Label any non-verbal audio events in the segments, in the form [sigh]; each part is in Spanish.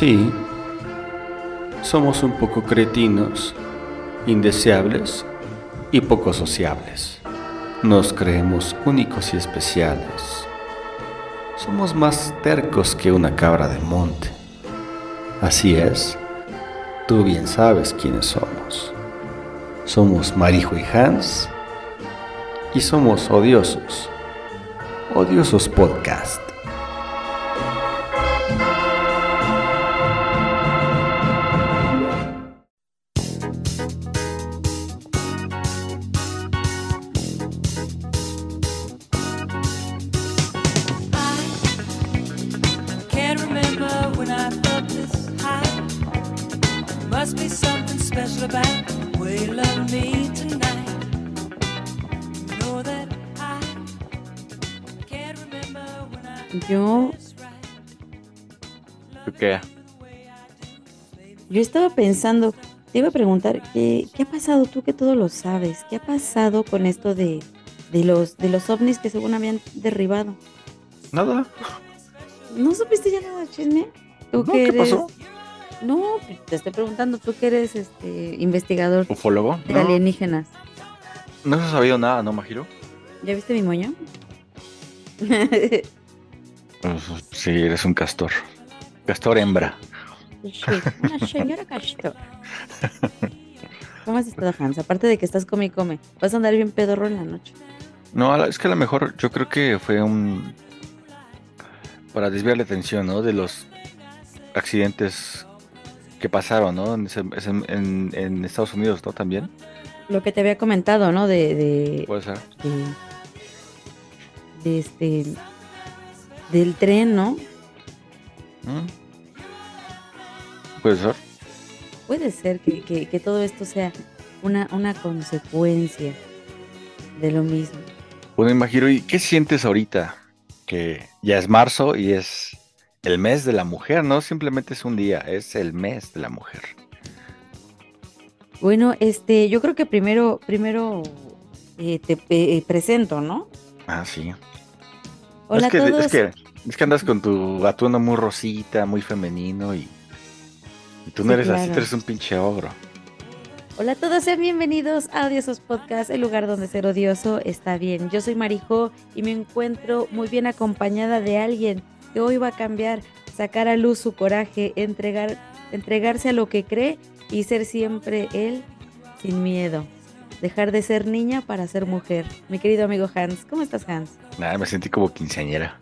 Sí, somos un poco cretinos, indeseables y poco sociables. Nos creemos únicos y especiales. Somos más tercos que una cabra de monte. Así es, tú bien sabes quiénes somos. Somos Marijo y Hans y somos odiosos. Odiosos Podcast. Yo estaba pensando, te iba a preguntar, ¿qué, qué ha pasado tú que todo lo sabes? ¿Qué ha pasado con esto de, de los, de los ovnis que según habían derribado? Nada. ¿No supiste ya nada, chisme? ¿Tú No, que ¿qué eres- pasó? No, te estoy preguntando, tú que eres este investigador ¿Ufólogo? de No, alienígenas. no se ha sabido nada, ¿no, Majiro? ¿Ya viste mi moño? [laughs] Pues, sí, eres un castor. Castor hembra. Una señora castor. ¿Cómo has estado, Hans? Aparte de que estás come y come, vas a andar bien pedorro en la noche. No, es que a lo mejor yo creo que fue un... Para desviar la atención, ¿no? De los accidentes que pasaron, ¿no? En, Estados Unidos, ¿no? También. Lo que te había comentado, ¿no? De, de, Puede ser. de, de este del tren, ¿no? ¿Mm? Puede ser. Puede ser que, que- que todo esto sea una, una consecuencia de lo mismo. Bueno, Majiro, ¿y qué sientes ahorita? Que ya es marzo y es el mes de la mujer, ¿no? Simplemente es un día, es el mes de la mujer. Bueno, este, yo creo que primero, primero eh, te eh, presento, ¿no? Ah, sí. Hola es, que, a todos. es que es que andas con tu atuendo muy rosita, muy femenino y, y tú no Sí, eres así, tú eres un pinche ogro. Hola a todos, sean bienvenidos a Odiosos Podcast, el lugar donde ser odioso está bien. Yo soy Marijo y me encuentro muy bien acompañada de alguien que hoy va a cambiar, sacar a luz su coraje, entregar, entregarse a lo que cree y ser siempre él sin miedo. Dejar de ser niña para ser mujer. Mi querido amigo Hans, ¿cómo estás Hans? Nada, me sentí como quinceañera.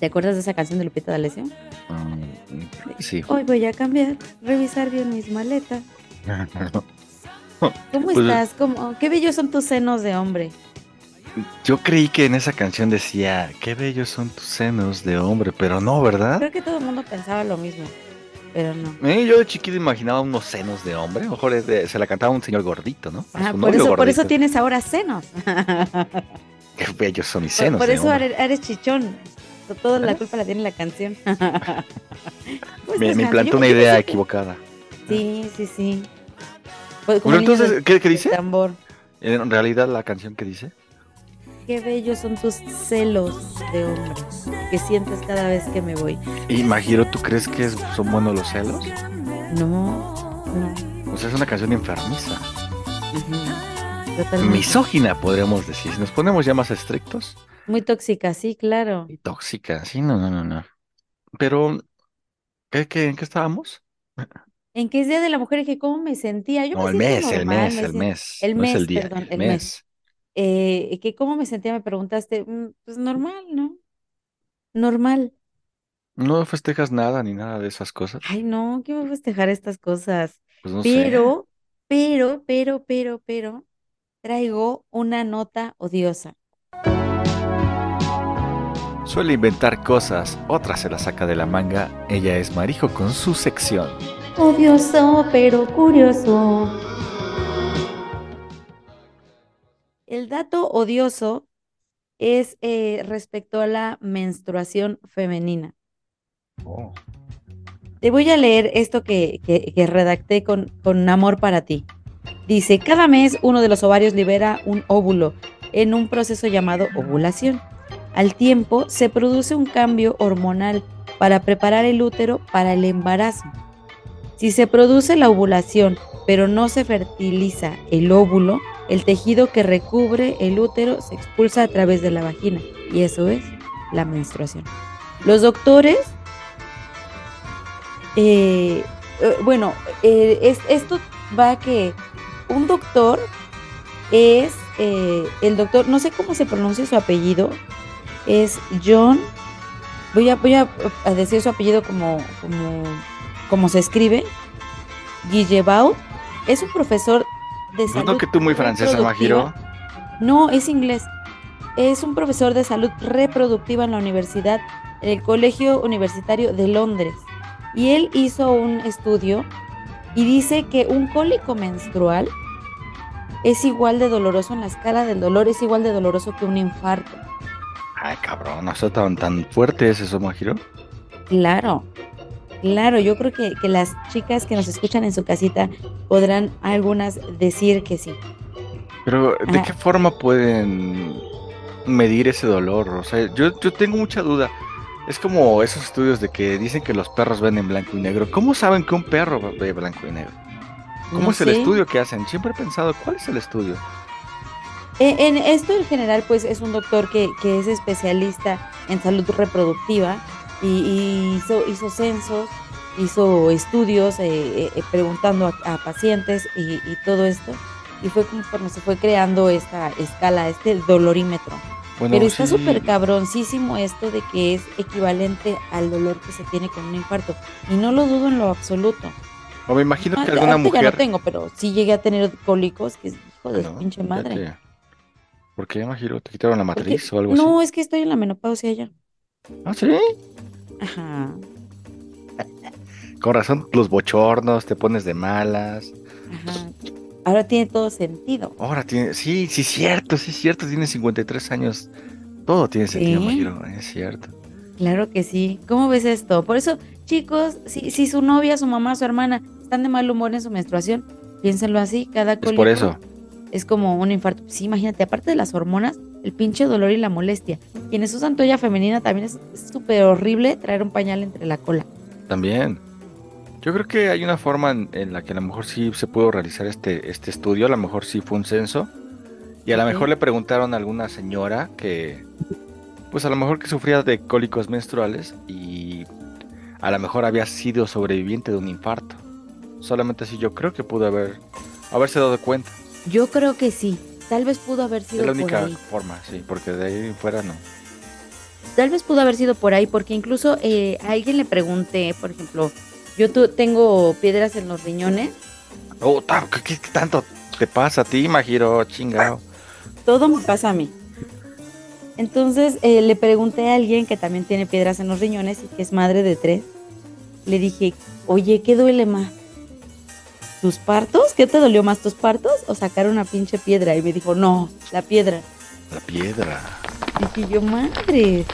¿Te acuerdas de esa canción de Lupita D'Alessio? Que sí. Hoy voy a cambiar, revisar bien mis maletas. [laughs] ¿Cómo Pues- estás? ¿Cómo? Qué bellos son tus senos de hombre. Yo creí que en esa canción decía, qué bellos son tus senos de hombre, pero no, ¿verdad? Creo que todo el mundo pensaba lo mismo, pero no. Eh, yo de chiquito imaginaba unos senos de hombre, mejor de- se la cantaba un señor gordito, ¿no? A Ah, por eso, por eso tienes ahora senos. [laughs] Qué bellos son mis por senos por de eso eres chichón. To- Toda la culpa la tiene la canción. ¿Cómo [laughs] Me, me implantó una idea que- equivocada. Sí, sí, sí. Pues, niño entonces, de- ¿qué, dice? Tambor. En realidad la canción que dice. Qué bellos son tus celos de hombre que sientes cada vez que me voy. Y Majiro, ¿tú crees que son buenos los celos? No, no. O sea, es una canción enfermiza. Misógina, podríamos decir. Si nos ponemos ya más estrictos. Muy tóxica, sí, claro. Y tóxica. Sí, no, no, no, no. Pero, ¿qué, qué, ¿en qué estábamos? ¿En qué es Día de la Mujer? Dije, ¿cómo me sentía? Yo No, me el mes, el normal, mes, me el mes. el no es mes, el día, perdón, el el mes. mes. Eh, que cómo me sentía, me preguntaste, "Mm, pues normal, ¿no? Normal. No festejas nada ni nada de esas cosas. Ay, no, ¿qué voy a festejar estas cosas? Pues no sé. Pero, pero, pero, pero, pero, traigo una nota odiosa. Suele inventar cosas, otras se las saca de la manga. Ella es Marijo con su sección. Odioso, pero curioso. El dato odioso es eh, respecto a la menstruación femenina. Oh. Te voy a leer esto que, que- que redacté con, con amor para ti. Dice, cada mes uno de los ovarios libera un óvulo en un proceso llamado ovulación. Al tiempo se produce un cambio hormonal para preparar el útero para el embarazo. Si se produce la ovulación, pero no se fertiliza el óvulo, el tejido que recubre el útero se expulsa a través de la vagina y eso es la menstruación. Los doctores, eh, eh, bueno, eh, es, esto va a que un doctor es eh, el doctor, no sé cómo se pronuncia su apellido, es John, voy a, voy a, a decir su apellido como, como, como se escribe, Guillebaud, es un profesor de salud. No que tú muy francesa, reproductiva. Majiro. No, es inglés. Es un profesor de salud reproductiva en la universidad, en el Colegio Universitario de Londres. Y él hizo un estudio y dice que un cólico menstrual es igual de doloroso en la escala del dolor, es igual de doloroso que un infarto. Ay, cabrón, no está tan, tan fuerte es eso, Majiro. Claro, claro, yo creo que, que las chicas que nos escuchan en su casita podrán algunas decir que sí. Pero, ¿de Ajá. qué forma pueden medir ese dolor? O sea, yo, yo tengo mucha duda. Es como esos estudios de que dicen que los perros ven en blanco y negro. ¿Cómo saben que un perro ve blanco y negro? ¿Cómo No es el sé. estudio que hacen? Siempre he pensado, ¿cuál es el estudio? Eh, En esto en general, pues es un doctor que, que es especialista en salud reproductiva y, y hizo, hizo censos, hizo estudios eh, eh, preguntando a, a pacientes y, y todo esto. Y fue conforme se fue creando esta escala, este dolorímetro. Bueno, Pero está sí, súper cabroncísimo esto de que es equivalente al dolor que se tiene con un infarto. Y no lo dudo en lo absoluto. O me imagino Ah, que alguna ahorita ya mujer. no tengo, pero sí llegué a tener cólicos, que es hijo de No, pinche madre. ¿Por qué, Majiro? ¿Te quitaron la Porque- matriz o algo así? No, es que estoy en la menopausia ya. ¿Ah, sí? Ajá, [laughs] Con razón, los bochornos, te pones de malas. ajá. Ahora tiene todo sentido. Ahora tiene. Sí, sí, cierto, sí, cierto. Tiene 53 años. Todo tiene sentido, Sí. Majiro. Es cierto. Claro que sí. ¿Cómo ves esto? Por eso, chicos, si, si su novia, su mamá, su hermana están de mal humor en su menstruación, piénsenlo así. Cada Es cólico por eso. Es como un infarto. Sí, imagínate, aparte de las hormonas, el pinche dolor y la molestia. Quienes usan toalla femenina también es súper horrible traer un pañal entre la cola. También. Yo creo que hay una forma en, en la que a lo mejor sí se pudo realizar este, este estudio. A lo mejor sí fue un censo. Y a lo mejor le preguntaron a alguna señora que. Pues a lo mejor que sufría de cólicos menstruales. Y a lo mejor había sido sobreviviente de un infarto. Solamente así yo creo que pudo haber. Haberse dado cuenta. Yo creo que sí. Tal vez pudo haber Es sido la por única ahí. forma, sí. Porque de ahí fuera no. Tal vez pudo haber sido por ahí, porque incluso eh, a alguien le pregunté, por ejemplo, yo tu- tengo piedras en los riñones, Oh, ta- ¿qué, qué- qué tanto te pasa a ti, Majiro? Chingado. todo me pasa a mí. Entonces eh, le pregunté a alguien que también tiene piedras en los riñones y que es madre de tres. Le dije, oye, ¿qué duele más? ¿Tus partos? ¿Qué te dolió más, tus partos o sacar una pinche piedra? Y me dijo, no, la piedra. La piedra. Dije yo, madre.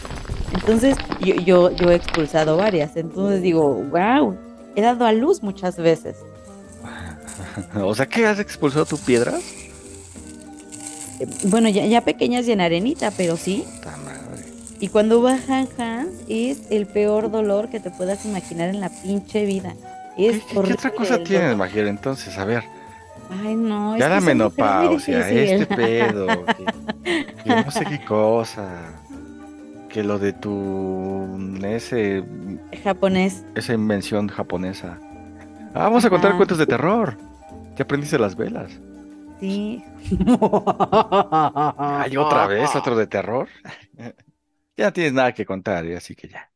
Entonces, yo, yo, yo he expulsado varias. Entonces digo, wow, he dado a luz muchas veces. [laughs] O sea, que has expulsado tu piedras? Eh, Bueno, ya, ya pequeñas y en arenita, pero sí. Puta madre. Y cuando bajan Hans, es el peor dolor que te puedas imaginar en la pinche vida. Es ¿Qué, otra cosa tienes. Majiro? Entonces, a ver. Ay, no. Ya la menopausia, este pedo, [laughs] que, que no sé qué cosa, que lo de tu ese Japonés. esa invención japonesa. Ah, vamos a contar cuentos de terror. Ya aprendiste las velas. Sí. Ay, otra vez otro de terror. [laughs] ya no tienes nada que contar, así que ya.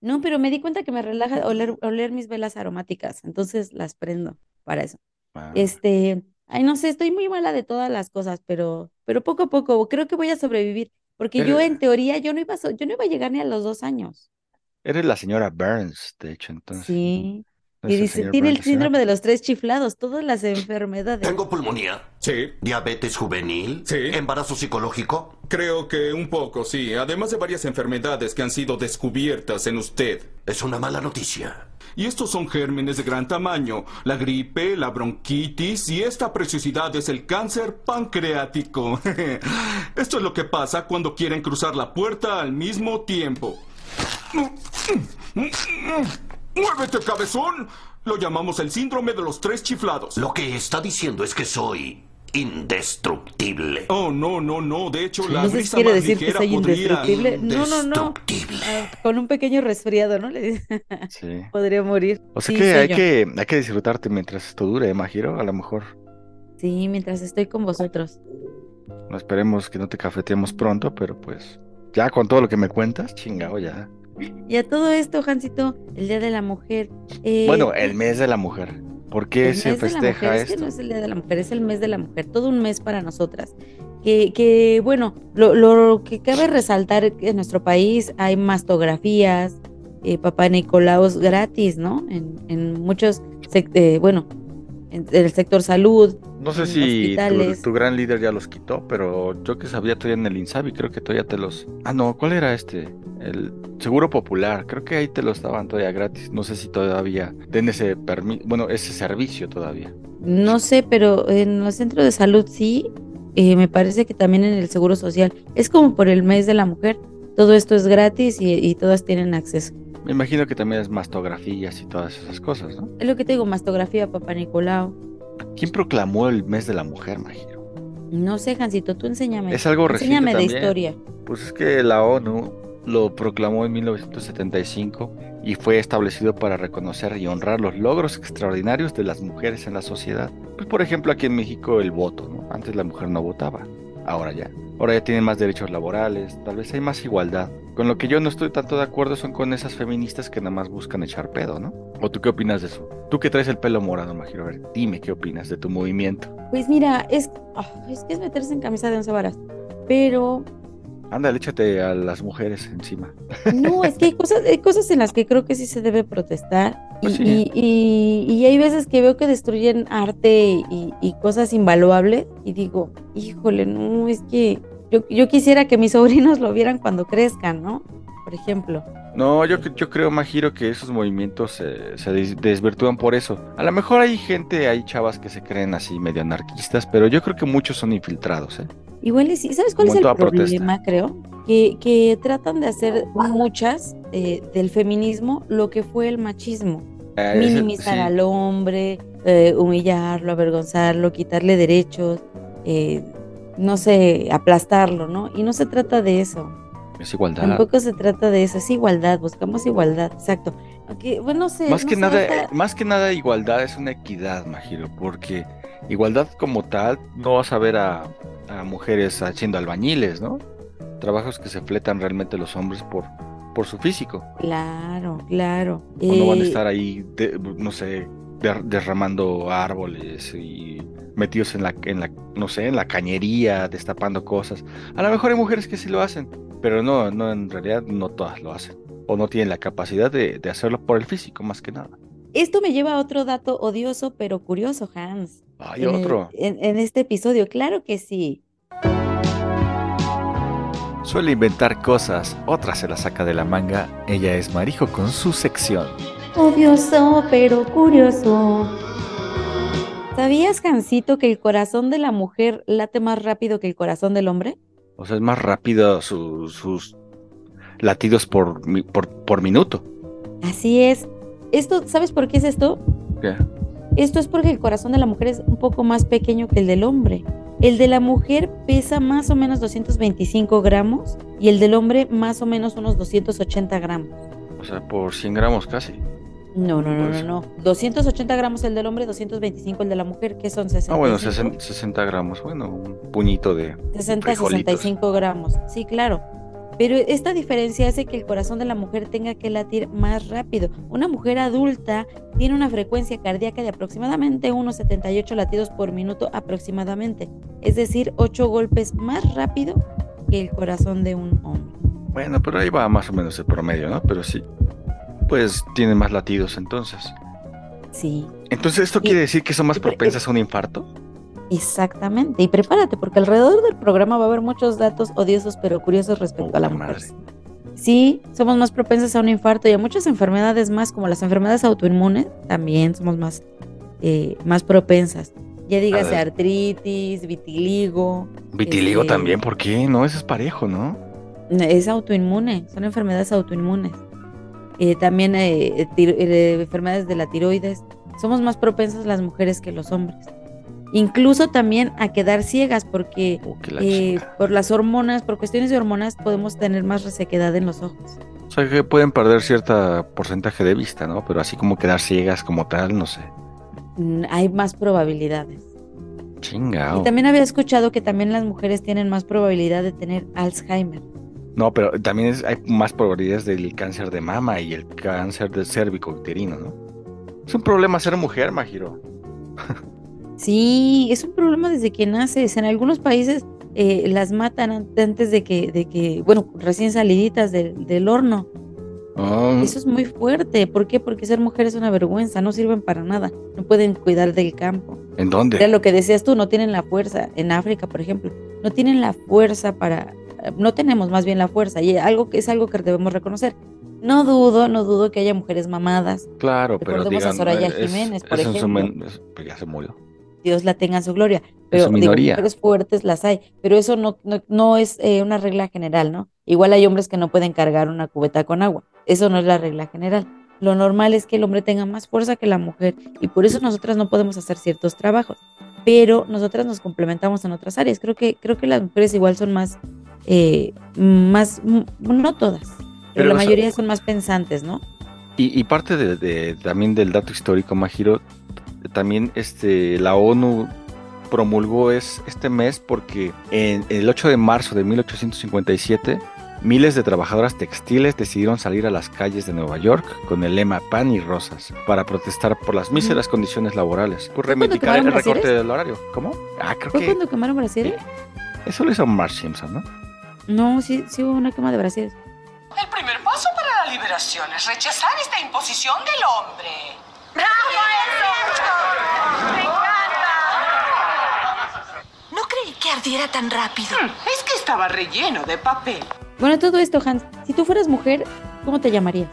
No, pero me di cuenta que me relaja oler, oler mis velas aromáticas. Entonces las prendo para eso. Ah, Este, ay, no sé, estoy muy mala de todas las cosas, pero, pero poco a poco creo que voy a sobrevivir, porque yo en teoría yo no iba a, so- yo no iba a llegar ni a los dos años. Eres la señora Burns, de hecho, entonces. Sí. no Y dice, tiene el Burns, síndrome de los tres chiflados, todas las enfermedades. ¿Tengo pulmonía? Sí, ¿Diabetes juvenil? Sí. ¿Embarazo psicológico? creo que un poco, sí. Además de varias enfermedades que han sido descubiertas en usted. Es una mala noticia. Y estos son gérmenes de gran tamaño. La gripe, la bronquitis y esta preciosidad es el cáncer pancreático. [laughs] Esto es lo que pasa cuando quieren cruzar la puerta al mismo tiempo. ¡Muévete, cabezón! Lo llamamos el síndrome de los tres chiflados. Lo que está diciendo es que soy indestructible. Oh, no, no, no. De hecho, la brisa quiere más decir que ligera soy podría... indestructible. No, no, no. Ah, Con un pequeño resfriado, ¿no? Le dice, Sí. [laughs] podría morir. O sea Sí, que hay, yo. que hay que disfrutarte mientras esto dure, Majiro. A lo mejor Sí, mientras estoy con vosotros. no esperemos que no te cafeteemos pronto, pero pues ya con todo lo que me cuentas, chingado ya. Y a todo esto, Jancito, el Día de la Mujer. eh, Bueno, el mes de la mujer. ¿Por qué el se festeja mujer, Es que esto? no es el Día de la Mujer, es el mes de la mujer, todo un mes para nosotras. Que, que bueno, lo, lo que cabe resaltar que en nuestro país hay mastografías, eh, papá Nicolaos gratis, ¿no? En, en muchos, eh, bueno, en, en el sector salud. No sé si tu, gran líder ya los quitó, pero yo que sabía todavía en el Insabi, creo que todavía te los... Ah, no, ¿cuál era este? El Seguro Popular, creo que ahí te los daban todavía gratis. No sé si todavía den ese permiso, bueno, ese servicio todavía. No sé, pero en los centros de salud sí, eh, me parece que también en el Seguro Social. Es como por el mes de la mujer, todo esto es gratis y, y todas tienen acceso. Me imagino que también es mastografías y todas esas cosas, ¿no? Es lo que te digo, mastografía, papá Nicolau. ¿Quién proclamó el mes de la mujer, Majiro? No sé, Jancito, tú enséñame. Es algo reciente Enséñame de también. historia. Pues es que la ONU lo proclamó en 1975 y fue establecido para reconocer y honrar los logros extraordinarios de las mujeres en la sociedad. Pues por ejemplo aquí en México el voto, ¿no? Antes la mujer no votaba, ahora ya. Ahora ya tienen más derechos laborales, tal vez hay más igualdad. Con lo que yo no estoy tanto de acuerdo son con esas feministas que nada más buscan echar pedo, ¿no? ¿O tú qué opinas de eso? Tú que traes el pelo morado, Majiro, a ver, dime qué opinas de tu movimiento. Pues mira, es, ah, es que es meterse en camisa de once varas. Pero Ándale, échate a las mujeres encima. [laughs] no, es que hay cosas, hay cosas en las que creo que sí se debe protestar. Y, Pues sí. y, y- y hay veces que veo que destruyen arte y, y cosas invaluables. Y digo, híjole, no, es que yo, yo quisiera que mis [laughs] sobrinos lo vieran cuando crezcan, ¿no? Por ejemplo. No, yo, yo creo, Majiro, que esos movimientos se, se des- desvirtúan por eso. A lo mejor hay gente, hay chavas que se creen así medio anarquistas, pero yo creo que muchos son infiltrados, ¿eh? Igual y sí, ¿sabes cuál Como es el protesta. problema, creo? Que, que tratan de hacer muchas eh, del feminismo lo que fue el machismo. Eh, Minimizar sí, al hombre, eh, humillarlo, avergonzarlo, quitarle derechos, eh, no sé, aplastarlo, ¿no? Y no se trata de eso. es igualdad. Tampoco se trata de eso, es igualdad, buscamos igualdad, exacto. Aunque, bueno, no sé. Más no que nada, más que nada igualdad es una equidad, Majiro, porque igualdad como tal no vas a ver a, a mujeres haciendo albañiles, ¿no? Trabajos que se fletan realmente los hombres por, por su físico. Claro, claro. O no van a Eh, estar ahí, de- no sé, der- derramando árboles y metidos en la, en la, no sé, en la cañería, destapando cosas. A lo mejor hay mujeres que sí lo hacen, pero no, no, en realidad no todas lo hacen. O no tienen la capacidad de, de hacerlo por el físico, más que nada. Esto me lleva a otro dato odioso pero curioso, Hans. Hay en el- otro. en, en este episodio, claro que sí. Suele inventar cosas, otras se las saca de la manga. Ella es Marijo con su sección. Odioso pero curioso. ¿Sabías, Hansito, que el corazón de la mujer late más rápido que el corazón del hombre? O sea, es más rápido su- sus latidos por, mi- por, por minuto. Así es. Esto, ¿sabes por qué es esto? ¿Qué? Esto es porque el corazón de la mujer es un poco más pequeño que el del hombre. El de la mujer pesa más o menos 225 gramos y el del hombre más o menos unos 280 gramos. O sea, por 100 gramos casi. No, no, no, no, no. 280 gramos el del hombre, 225 el de la mujer, que son 60. Ah, bueno, 60, 60 gramos. Bueno, un puñito de 60, frijolitos. 65 gramos. Sí, claro. Pero esta diferencia hace que el corazón de la mujer tenga que latir más rápido. Una mujer adulta tiene una frecuencia cardíaca de aproximadamente unos 78 latidos por minuto aproximadamente. Es decir, 8 golpes más rápido que el corazón de un hombre. Bueno, pero ahí va más o menos el promedio, ¿no? Pero sí. Pues tiene más latidos entonces. Sí, Entonces, ¿esto Y- quiere decir que son más propensas a un infarto? exactamente. Y prepárate, porque alrededor del programa va a haber muchos datos odiosos pero curiosos respecto a la mujer. madre. Sí, somos más propensas a un infarto y a muchas enfermedades más, como las enfermedades autoinmunes, también somos más, eh, más propensas. Ya dígase artritis, vitiligo. Vitiligo este, también, ¿por qué? No, eso es parejo, ¿no? Es autoinmune, son enfermedades autoinmunes. Eh, también eh, tiro- eh, enfermedades de la tiroides. Somos más propensas las mujeres que los hombres. Incluso también a quedar ciegas porque Oh, la eh, por las hormonas, por cuestiones de hormonas, podemos tener más resequedad en los ojos. O sea que pueden perder cierto porcentaje de vista, ¿no? Pero así como quedar ciegas como tal, no sé. Mm, Hay más probabilidades. Chingao. Y también había escuchado que también las mujeres tienen más probabilidad de tener Alzheimer. No, pero también es- hay más probabilidades del cáncer de mama y el cáncer del cérvico uterino, ¿no? Es un problema ser mujer, Majiro. Sí, es un problema desde que naces. En algunos países eh, las matan an- antes de que, de que, bueno, recién saliditas del, del horno. Oh, Eso es muy fuerte. ¿Por qué? Porque ser mujer es una vergüenza, no sirven para nada, no pueden cuidar del campo. ¿En dónde? lo que decías tú, no tienen la fuerza. En África, por ejemplo, no tienen la fuerza para, no tenemos más bien la fuerza y algo que es algo que debemos reconocer. No dudo, no dudo que haya mujeres mamadas, Claro, pero Recordemos a digan, Soraya eh, es- Jiménez, por ejemplo. men- es- pues ya se murió. Dios la tenga en su gloria. Pero su digo, mujeres fuertes las hay, pero eso no, no, no es eh, una regla general, ¿no? Igual hay hombres que no pueden cargar una cubeta con agua. Eso no es la regla general. Lo normal es que el hombre tenga más fuerza que la mujer y por eso nosotras no podemos hacer ciertos trabajos. Pero nosotras nos complementamos en otras áreas. Creo que, creo que las mujeres igual son más, eh, más, mm, no todas, pero, Pero, la mayoría son más pensantes, ¿no? Y, y parte de, de- también del dato histórico, Majiro, también este, la ONU promulgó es, este mes porque en el 8 de marzo de 1857 miles de trabajadoras textiles decidieron salir a las calles de Nueva York con el lema pan y rosas para protestar por las míseras condiciones laborales, por reivindicar el recorte brasieres? del horario. ¿Cómo? Ah, creo ¿Fue que cuando quemaron Brasil? eso lo hizo Marge Simpson, ¿no? No, sí, sí hubo una quema de Brasil. El primer paso para la liberación es rechazar esta imposición del hombre. No creí que ardiera tan rápido. Es que estaba relleno de papel. Bueno, todo esto, Hans, si tú fueras mujer, ¿cómo te llamarías?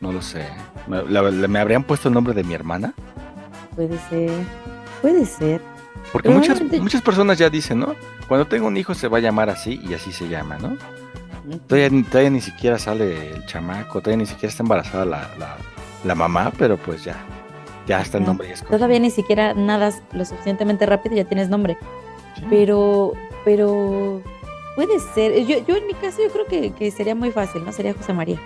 No lo sé. ¿Me, la- la- ¿me habrían puesto el nombre de mi hermana? Puede ser, puede ser. Porque muchas, muchas personas ya dicen, ¿no? Cuando tenga un hijo se va a llamar así y así se llama, ¿no? Todavía, ni- todavía ni siquiera sale el chamaco, todavía ni siquiera está embarazada la, la, la mamá, pero pues ya, ya está el nombre. escogido. Todavía ni siquiera nadas lo suficientemente rápido y ya tienes nombre. Sí. Pero, pero puede ser. Yo, yo en mi caso yo creo que, que sería muy fácil, ¿no? Sería José María.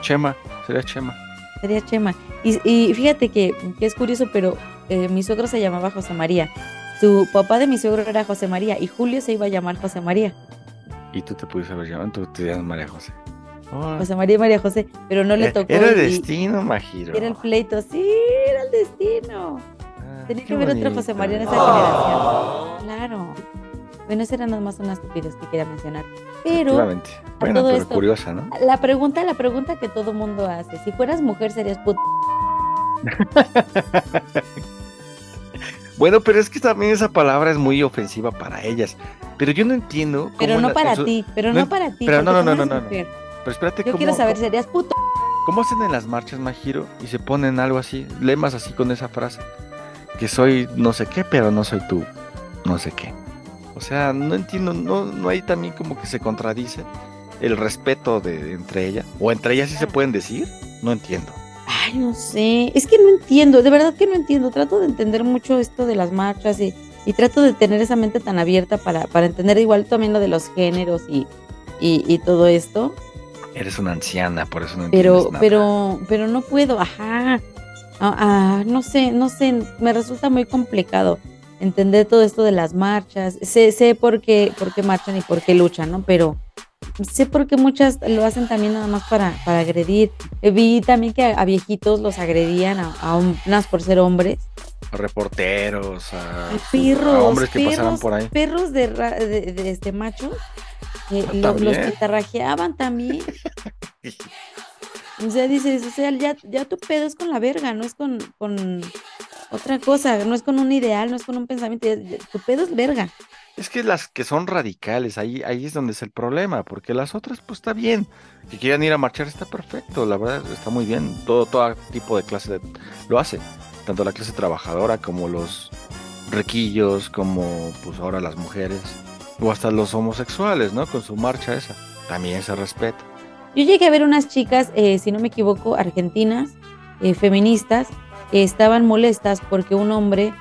Chema, sería Chema. Sería Chema. Y, y fíjate que, que es curioso, pero eh, mi suegro se llamaba José María. Su papá de mi suegro era José María y Julio se iba a llamar José María. Y tú te pudiste haber llamado, tú te llamas María José. Oh, José María y María José, pero no le eh, tocó. Era el y- destino, Majiro. Era el pleito, sí, era el destino. Ah, Tenía que haber otro. José María en esa generación. Claro. Bueno, esas eran nada más unas estupidez que quería mencionar. Pero. Bueno, todo pero esto- curiosa, ¿no? la pregunta, la pregunta que todo mundo hace, si fueras mujer serías puta. [laughs] Bueno, pero es que también esa palabra es muy ofensiva para ellas. Pero yo no entiendo. cómo Pero no la- para su- ti, pero no, no para ti. pero no, no, no, no, no. Pero espérate, Yo ¿cómo, quiero saber, ¿serías puto? ¿Cómo hacen en las marchas, Majiro? Y se ponen algo así, lemas así con esa frase. Que soy no sé qué, pero no soy tú, no sé qué. O sea, no entiendo, no, no hay también como que se contradice el respeto de entre ellas. O entre ellas sí se pueden decir, no entiendo. Ay, no sé, es que no entiendo, de verdad que no entiendo. Trato de entender mucho esto de las marchas y, y trato de tener esa mente tan abierta para, para entender igual también lo de los géneros y, y, y todo esto. Eres una anciana, por eso no pero entiendes nada. pero pero no puedo ajá Ah, ah, no sé no sé me resulta muy complicado entender todo esto de las marchas sé sé por qué por qué marchan y por qué luchan no pero sé por qué muchas lo hacen también nada más para para agredir Eh, vi también que a, a viejitos los agredían a, a unas por ser hombres A reporteros, a, a a perros hombres que perros, pasaban por ahí. perros de, ra- de, de este machos eh, Ah, lo- los pitarrajeaban también O sea, dices, o sea, ya, ya tu pedo es con la verga, no es con, con otra cosa, no es con un ideal, no es con un pensamiento, tu pedo es verga. Es que las que son radicales, ahí, ahí es donde es el problema, porque las otras, pues está bien. Que quieran ir a marchar está perfecto, la verdad está muy bien. Todo, todo tipo de clase de- lo hace. Tanto la clase trabajadora como los requillos, como pues ahora las mujeres, o hasta los homosexuales, ¿no? Con su marcha esa. También se respeta. Yo llegué a ver unas chicas, eh, si no me equivoco, argentinas, eh, feministas, estaban molestas porque un hombre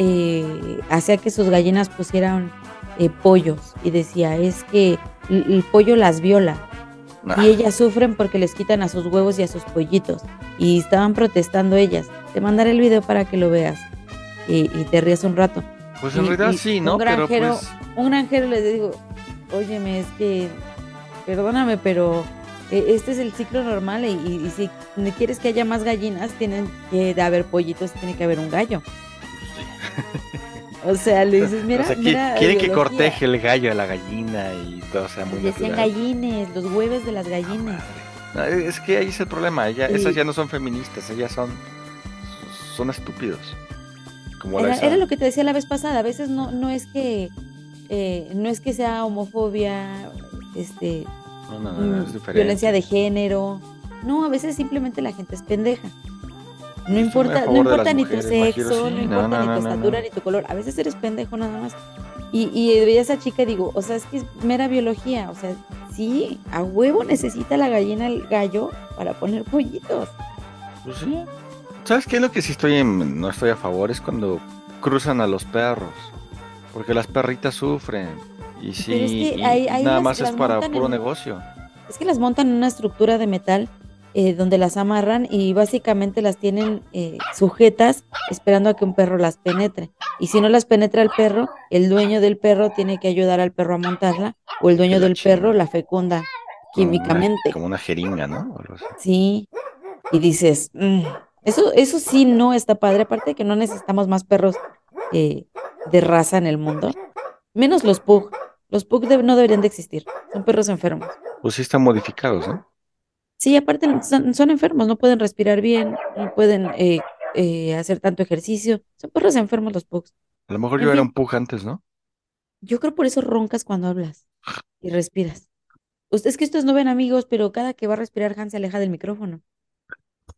eh, hacía que sus gallinas pusieran eh, pollos y decía, es que el, el pollo las viola. Ah, Y ellas sufren porque les quitan a sus huevos y a sus pollitos. Y estaban protestando ellas. Te mandaré el video para que lo veas y, y te rías un rato. Pues en y- realidad y sí, un ¿no? Pero granjero- pues. Un granjero les digo, óyeme, es que, perdóname, pero eh, este es el ciclo normal y, y- si quieres que haya más gallinas, tienen que haber pollitos, tiene que haber un gallo. [laughs] O sea, le dices, mira, o sea, mira, quieren que corteje el gallo a la gallina y todo sea muy Decían natural. gallines, los huevos de las gallinas. No, es que ahí es el problema. ella- Y- Esas ya no son feministas, ellas son. Son estúpidos. Como Era, era lo que te decía la vez pasada, a veces no, no es que eh, no es que sea homofobia, este, No, no, es mm, diferente. violencia de género. No, a veces simplemente la gente es pendeja. No importa, no importa ni tu mujeres, Majiro, sexo, no importa no, ni no, tu no, estatura ni tu color. A veces eres pendejo nada más. Y, y veía a esa chica y digo, o sea, es que es mera biología. O sea, sí, a huevo necesita la gallina el gallo para poner pollitos. Pues sí. ¿Sabes qué es lo que sí estoy en- no estoy a favor? Es cuando cruzan a los perros. Porque las perritas sufren. Y sí, Pero es que y ahí- ahí nada las- más es las para montan puro en- negocio. Es que las montan en una estructura de metal eh, donde las amarran y básicamente las tienen eh, sujetas esperando a que un perro las penetre. Y si no las penetra el perro, el dueño del perro tiene que ayudar al perro a montarla o el dueño del perro la fecunda Como una- químicamente. Como una jeringa, ¿no? Sí. Y dices, "Mm, eso, eso sí no está padre. Aparte de que no necesitamos más perros eh, de raza en el mundo. Menos los pug. Los pug no deberían de existir. Son perros enfermos. Pues sí están modificados, ¿no? Sí, aparte son, son enfermos, no pueden respirar bien, no pueden eh, eh, hacer tanto ejercicio. Son perros enfermos los pugs. A lo mejor En yo era un pug antes, ¿no? Yo creo por eso roncas cuando hablas [laughs] y respiras. Usted, es que ustedes no ven amigos, pero cada que va a respirar Hans se aleja del micrófono.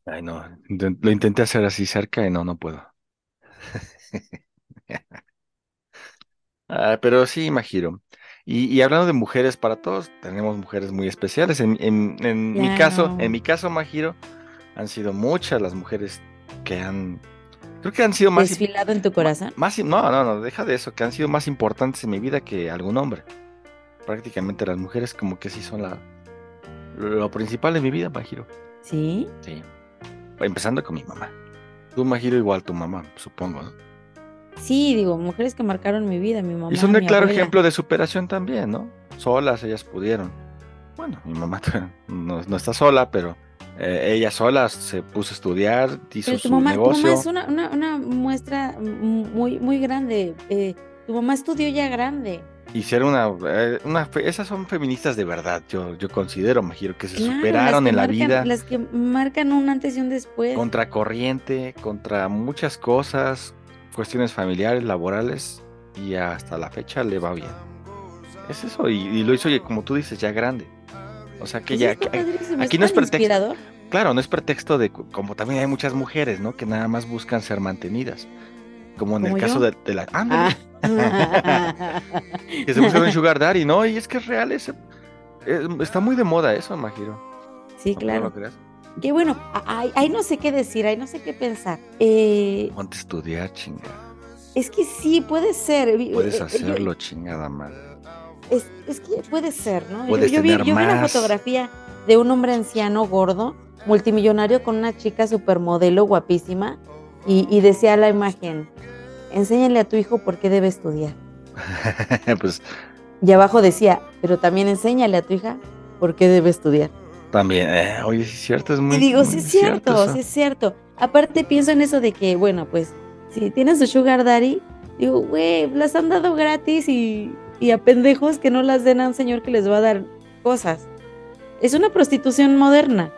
Ay, no. Lo intenté hacer así cerca y no, no puedo. [laughs] Ah, pero sí, Majiro. Y, y hablando de mujeres, para todos tenemos mujeres muy especiales. En, en- en mi caso, en mi caso, Majiro, han sido muchas las mujeres que han, creo que han sido más, Desfilado en tu corazón. más, no, no, no, deja de eso, que han sido más importantes en mi vida que algún hombre. Prácticamente las mujeres como que sí son la, lo principal en mi vida, Majiro. Sí. Sí. Empezando con mi mamá. Tú, Majiro, igual tu mamá, supongo, ¿no? Sí, digo, mujeres que marcaron mi vida, mi mamá. Y son mi claro abuela. ejemplo de superación también, ¿no? Solas ellas pudieron. Bueno, mi mamá [laughs] no, no está sola, pero eh, ella sola se puso a estudiar, hizo Pero tu su mamá, tu negocio. mamá es una, una, una muestra muy, muy grande. eh, tu mamá estudió ya grande. Hicieron una, eh, una esas son feministas de verdad, yo, yo considero, Majiro, que se Claro, superaron que en la vida. Las que marcan un antes y un después. contra corriente, contra muchas cosas, cuestiones familiares, laborales, y hasta la fecha le va bien. Es eso, y, y lo hizo, oye, como tú dices, ya grande. O sea que Eso ya, que- aquí no es pretexto. inspirador. claro, no es pretexto de, como también hay muchas mujeres, ¿no? Que nada más buscan ser mantenidas. Como en el ¿Como caso de, de la... Ah. [laughs] que se buscan un sugar daddy, ¿no? Y es que es real, ese, eh, está muy de moda eso, Majiro. sí, ¿No- no claro. lo creas? Que bueno, ahí no sé qué decir, ahí no sé qué pensar. Eh, Ponte a estudiar, chingada. es que sí, puede ser. Puedes eh, yo- hacerlo, chingada madre. Es, es que puede ser, ¿no? Yo- yo, vi, yo vi una fotografía de un hombre anciano gordo, multimillonario, con una chica supermodelo guapísima, y, y decía la imagen, enséñale a tu hijo por qué debe estudiar. [laughs] pues Y abajo decía, pero también enséñale a tu hija por qué debe estudiar. También, eh, oye, sí es cierto, es muy. y digo, muy sí es cierto, sí es cierto. Aparte pienso en eso de que, bueno, pues, si tienes su sugar daddy, digo, güey, las han dado gratis y, y a pendejos que no las den a un señor que les va a dar cosas. Es una prostitución moderna,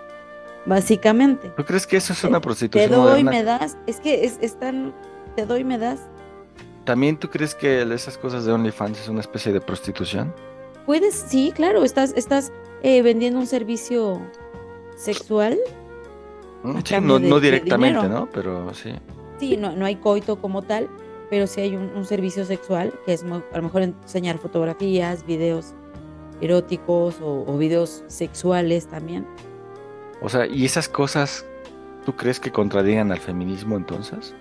básicamente. ¿Tú crees que eso es una Te prostitución doy, moderna? me das, es que es, es tan, te doy, me das. ¿También tú crees que esas cosas de OnlyFans es una especie de prostitución? Puedes, sí, claro, estás, estás eh, vendiendo un servicio sexual. Mm, Sí, no, de- no directamente. ¿no? Pero sí. Sí, no, no hay coito como tal, pero sí hay un, un servicio sexual que es mo- a lo mejor enseñar fotografías, videos eróticos o, o videos sexuales también. O sea, ¿y esas cosas tú crees que contradigan al feminismo entonces?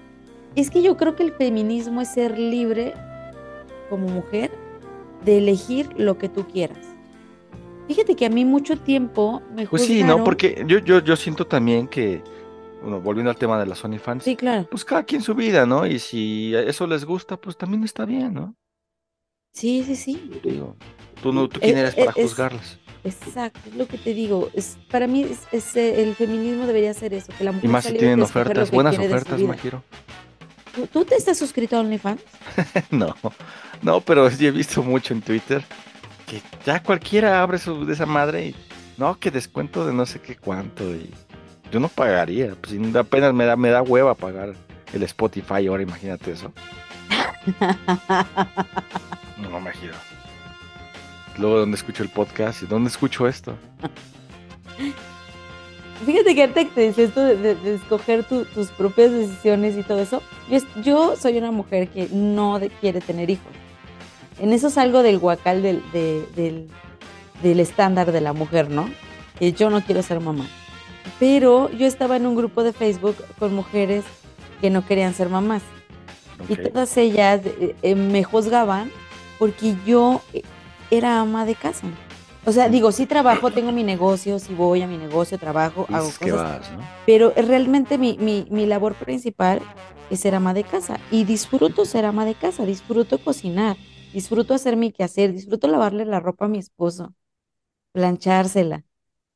Es que yo creo que el feminismo es ser libre como mujer de elegir lo que tú quieras. Fíjate que a mí mucho tiempo me Pues sí, ¿no? juzgaron- Porque yo, yo, yo siento también que, bueno, volviendo al tema de las OnlyFans, Sí, claro. pues cada quien su vida, ¿no? Y si eso les gusta, pues también está bien, ¿no? Sí, sí, sí. Digo, tú, no, tú Eh, quién eres eh, para es- juzgarlas. Exacto, es lo que te digo. Es, para mí es, es, eh, el feminismo debería ser eso, que la mujer Y más si tienen ofertas, buenas ofertas. Majiro. ¿Tú, tú te estás suscrito a OnlyFans? [laughs] No, no, pero sí he visto mucho en Twitter que ya cualquiera abre su, de esa madre y no, que descuento de no sé qué cuánto y yo no pagaría, pues apenas me da, me da hueva pagar el Spotify ahora, imagínate eso. [laughs] No me giro. Luego, ¿dónde escucho el podcast? ¿Y dónde escucho esto? [laughs] Fíjate que ahorita te dice esto de, de- de escoger tu- tus propias decisiones y todo eso. Yo, soy una mujer que no de- quiere tener hijos. En eso salgo del guacal del, de- del, del estándar de la mujer, ¿no? Que yo no quiero ser mamá. Pero yo estaba en un grupo de Facebook con mujeres que no querían ser mamás. Y todas ellas eh, eh, me juzgaban porque yo eh, era ama de casa. O sea, digo, sí trabajo, tengo mi negocio, sí voy a mi negocio, trabajo, hago cosas, vas, ¿no? pero realmente mi, mi, mi labor principal es ser ama de casa y disfruto ser ama de casa, disfruto cocinar, disfruto hacer mi quehacer, disfruto lavarle la ropa a mi esposo, planchársela,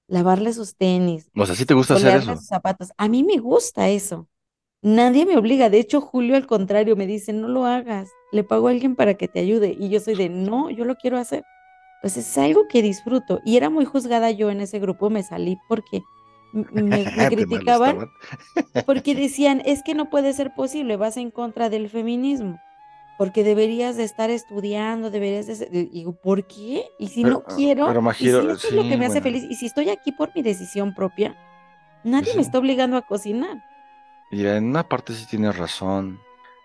lavarle sus tenis, O sea, ¿sí te gusta hacer eso? sus zapatos. A mí me gusta eso. Nadie me obliga. De hecho, Julio al contrario me dice, no lo hagas. Le pago a alguien para que te ayude. Y yo soy de, no, yo lo quiero hacer. Pues es algo que disfruto. Y era muy juzgada yo en ese grupo. Me salí porque me, [laughs] me criticaban porque decían, es que no puede ser posible, vas en contra del feminismo. Porque deberías de estar estudiando, deberías de... ser-". Y digo, ¿por qué? Y si Pero- no quiero, pero, y Majiro, si esto es lo que me hace feliz, y si estoy aquí por mi decisión propia, nadie me está obligando a cocinar. Mira, en una parte sí tienes razón.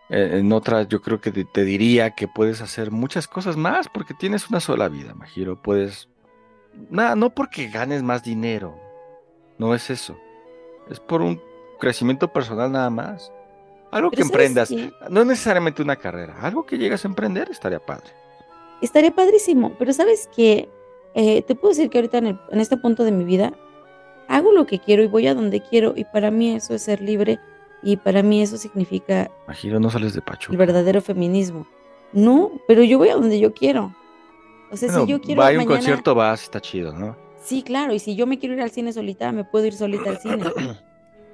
Eh, En otra, yo creo que te, te diría que puedes hacer muchas cosas más porque tienes una sola vida, Majiro. Puedes. Nada, no porque ganes más dinero. No es eso. Es por un crecimiento personal nada más. Algo Pero que ¿sabes emprendas. No necesariamente una carrera. Algo que llegas a emprender estaría padre. Estaría padrísimo, pero ¿sabes qué? Eh, te puedo decir que ahorita en, el- en este punto de mi vida hago lo que quiero y voy a donde quiero y para mí eso es ser libre y para mí eso significa Majiro, no sales de el Pachuca. verdadero feminismo. No, pero yo voy a donde yo quiero. O sea, Bueno, si yo quiero va a un mañana, concierto, vas, está chido, ¿no? sí, claro, y si yo me quiero ir al cine solita, me puedo ir solita al cine. [clears throat]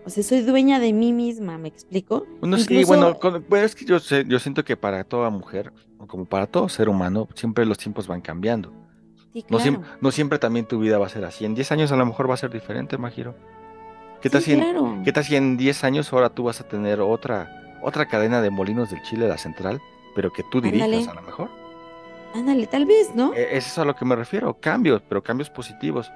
O sea, soy dueña de mí misma, ¿me explico? Bueno, sí, Incluso- bueno, con- pues es que yo sé, yo siento que para toda mujer, o como para todo ser humano, siempre los tiempos van cambiando. Sí, No, claro. siem- no siempre también tu vida va a ser así. En 10 años a lo mejor va a ser diferente, Majiro. ¿Qué tal, Sí, si en, claro. ¿Qué tal si en 10 años ahora tú vas a tener otra, otra cadena de molinos del Chile, la central, pero que tú dirijas Ándale. a lo mejor? Ándale, tal vez, ¿no? E- Es eso a lo que me refiero, cambios, pero cambios positivos.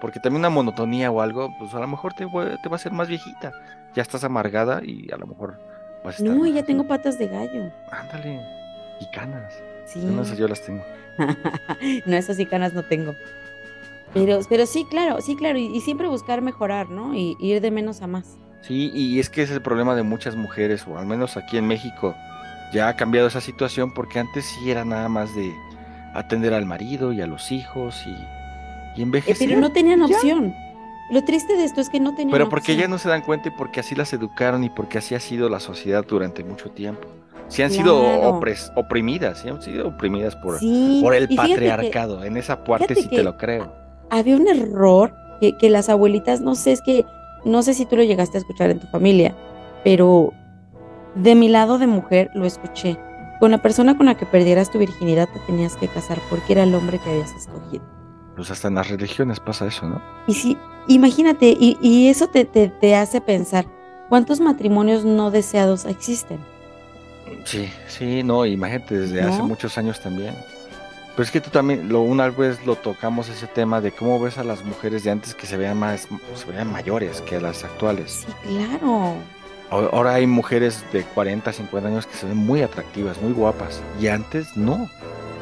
Porque también una monotonía o algo, pues a lo mejor te, te va a hacer más viejita. Ya estás amargada y a lo mejor vas a estar. no, ya tengo patas de gallo. Ándale. Y canas. Sí. No, esas yo las tengo. [laughs] no, esas sí canas no tengo. Pero, pero sí, claro, sí, claro. Y, y siempre buscar mejorar, ¿no? Y, y ir de menos a más. Sí, y es que ese es el problema de muchas mujeres, o al menos aquí en México, ya ha cambiado esa situación porque antes sí era nada más de atender al marido y a los hijos y, y Eh, pero no tenían ya. opción. Lo triste de esto es que no tenían Pero porque opción. ya no se dan cuenta y porque así las educaron y porque así ha sido la sociedad durante mucho tiempo. Sí han sido opres- oprimidas, sí han sido oprimidas por, Sí, por el que patriarcado. En esa parte sí te lo creo. había un error que, que las abuelitas, no sé, es que no sé si tú lo llegaste a escuchar en tu familia, pero de mi lado de mujer lo escuché. Con la persona con la que perdieras tu virginidad te tenías que casar porque era el hombre que habías escogido. Pues hasta en las religiones pasa eso, ¿no? Y sí, imagínate, y, y eso te, te, te hace pensar, ¿cuántos matrimonios no deseados existen? Sí, sí, no, imagínate, desde hace ¿No? muchos años también. Pero es que tú también, lo, una vez lo tocamos ese tema de cómo ves a las mujeres de antes que se vean más, se vean mayores que las actuales. Sí, claro. Ahora hay mujeres de 40, 50 años que se ven muy atractivas, muy guapas. Y antes no.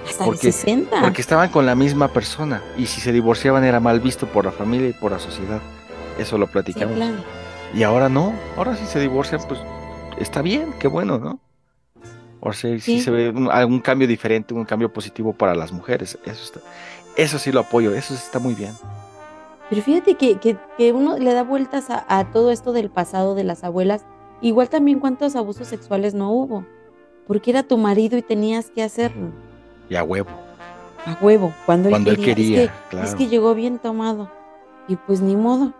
Hasta Porque- de 60. Porque estaban con la misma persona. Y si se divorciaban era mal visto por la familia y por la sociedad. Eso lo Sí, platicamos. claro. Y ahora no. Ahora si se divorcian, pues está bien, qué bueno, ¿no? Ahora sí, sí Sí. se ve un, algún cambio diferente, un cambio positivo para las mujeres. Eso está, eso sí lo apoyo, eso sí está muy bien. Pero fíjate que, que, que uno le da vueltas a, a todo esto del pasado de las abuelas. Igual también cuántos abusos sexuales no hubo. Porque era tu marido y tenías que hacerlo. Y a huevo. A huevo, cuando, Cuando él él quería. es, que, claro. es que llegó bien tomado. Y pues ni modo.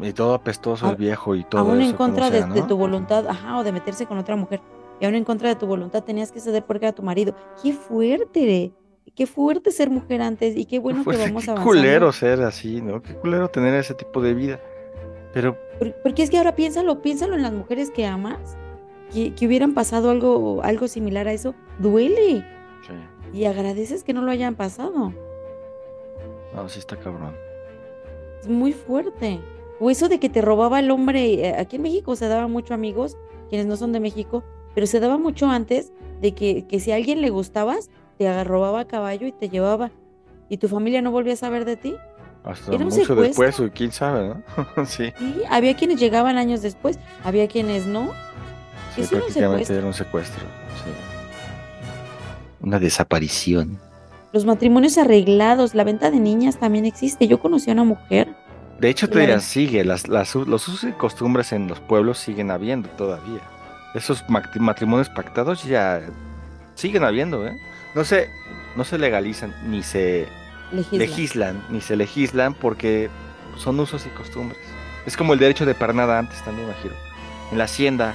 Y todo apestoso A- el viejo y todo aún eso. en contra de, sea, de ¿no? tu voluntad, ajá, o de meterse con otra mujer. Y aún en contra de tu voluntad tenías que ceder porque era tu marido. Qué fuerte, qué fuerte ser mujer antes y qué bueno que vamos qué avanzando. culero ser así, ¿no? Qué culero tener ese tipo de vida. Pero Por- Porque es que ahora piénsalo, piénsalo en las mujeres que amas, que, que hubieran pasado algo, algo similar a eso, duele y agradeces que no lo hayan pasado. no, sí está cabrón. Es muy fuerte. O eso de que te robaba el hombre, eh, aquí en México se daba mucho amigos, quienes no son de México, pero se daba mucho antes de que, que si a alguien le gustabas, te robaba a caballo y te llevaba. Y tu familia no volvía a saber de ti. Hasta Era un mucho secuestro. después, o quién sabe, ¿no? [laughs] sí, Y había quienes llegaban años después, había quienes no. sí, un prácticamente secuestro. era un secuestro. sí. Una desaparición. Los matrimonios arreglados, la venta de niñas también existe. Yo conocí a una mujer. De hecho, te la sigue, las, las, los usos y costumbres en los pueblos siguen habiendo todavía. Esos mat- matrimonios pactados ya siguen habiendo, ¿eh? No se, no se legalizan ni se Legisla. legislan, ni se legislan porque son usos y costumbres. Es como el derecho de pernada antes también, imagino. En la hacienda,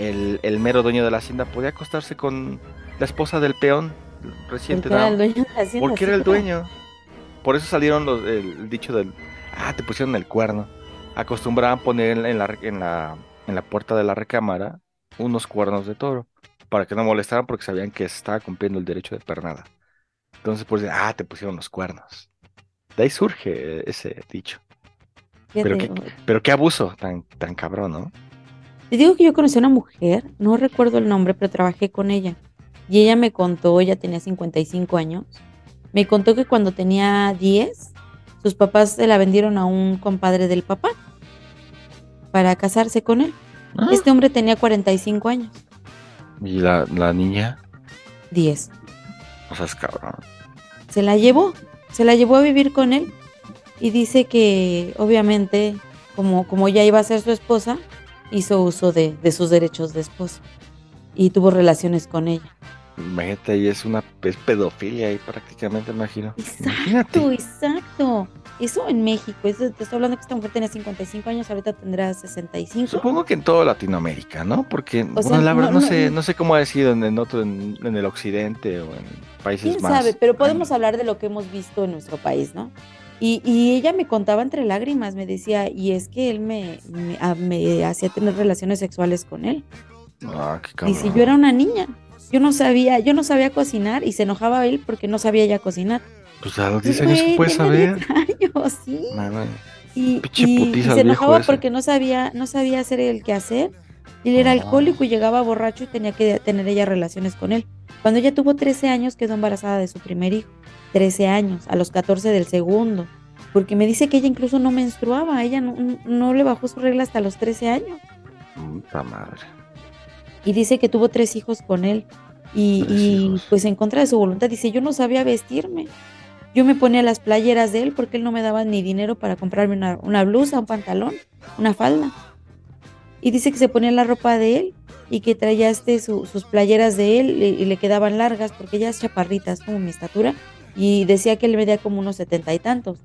el, el mero dueño de la hacienda podía acostarse con la esposa del peón reciente Porque era el dueño de la hacienda. porque era el dueño. Por eso salieron los, el, dicho del, ah, te pusieron el cuerno. Acostumbraban poner en la, en la, en la puerta de la recámara unos cuernos de toro para que no molestaran porque sabían que se estaba cumpliendo el derecho de pernada. Entonces, pues, ah, te pusieron los cuernos. De ahí surge ese dicho. Pero Fíjate, Pero qué abuso tan, tan cabrón, ¿no? Te digo que yo conocí a una mujer, no recuerdo el nombre, pero trabajé con ella. Y ella me contó, ella tenía 55 años, me contó que cuando tenía 10, sus papás se la vendieron a un compadre del papá para casarse con él. Ah. Este hombre tenía 45 años, Y la, la niña, 10. o sea, es cabrón. Se la llevó, se la llevó a vivir con él y dice que obviamente como, como ya iba a ser su esposa, hizo uso de, de sus derechos de esposa y tuvo relaciones con ella. Imagínate, y es una es pedofilia ahí prácticamente, imagino. Exacto, Imagínate. exacto. Eso en México. Eso, te estoy hablando que esta mujer tenía 55 años, ahorita tendrá 65. Supongo que en toda Latinoamérica, ¿no? Porque, bueno, sea, la verdad no- no, no- sé, no- sé cómo ha sido en, en otro, en, en el occidente o en países ¿Quién más. sabe? Pero podemos ay, hablar de lo que hemos visto en nuestro país, ¿no? Y, y ella me contaba entre lágrimas, me decía, y es que él me, me, a- me hacía tener relaciones sexuales con él. Ah, qué cabrón. Y si yo era una niña, yo no sabía, yo no sabía cocinar y se enojaba él porque no sabía ella cocinar. Pues a los 10 años puedes tenía saber. 10 [laughs] años, sí. Mano, Y, se enojaba porque no sabía, no sabía hacer el quehacer. Y él era Ah. alcohólico y llegaba borracho y tenía que tener ella relaciones con él. Cuando ella tuvo 13 años quedó embarazada de su primer hijo. 13 años, a los 14 del segundo. Porque me dice que ella incluso no menstruaba, ella no, no le bajó su regla hasta los 13 años. puta madre. Y dice que tuvo tres hijos con él. Y, pues en contra de su voluntad, dice, yo no sabía vestirme. Yo me ponía las playeras de él porque él no me daba ni dinero para comprarme una, una blusa, un pantalón, una falda. Y dice que se ponía la ropa de él y que traía este su- sus playeras de él y, y le quedaban largas porque ella es chaparrita, es como mi estatura. Y decía que él medía como unos setenta y tantos.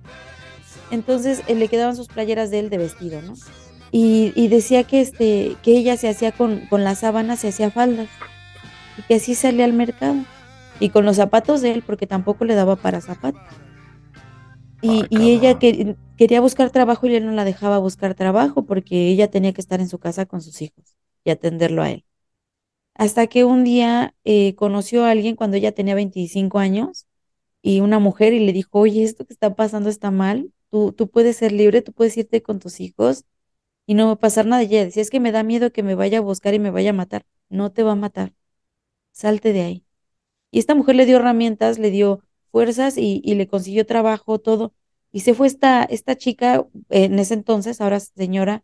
Entonces eh, le quedaban sus playeras de él de vestido, ¿no? Y, y decía que, este, que ella se hacía con, con las sábanas, se hacía faldas y que así salía al mercado. Y con los zapatos de él, porque tampoco le daba para zapatos. Y, y ella que, quería buscar trabajo y él no la dejaba buscar trabajo porque ella tenía que estar en su casa con sus hijos y atenderlo a él. Hasta que un día eh, conoció a alguien cuando ella tenía 25 años y una mujer y le dijo, oye, esto que está pasando está mal, tú, tú puedes ser libre, tú puedes irte con tus hijos y no va a pasar nada. Y ella decía, es que me da miedo que me vaya a buscar y me vaya a matar. No te va a matar. Salte de ahí. Y esta mujer le dio herramientas, le dio fuerzas y, y le consiguió trabajo, todo. Y se fue esta, esta chica, eh, en ese entonces, ahora señora,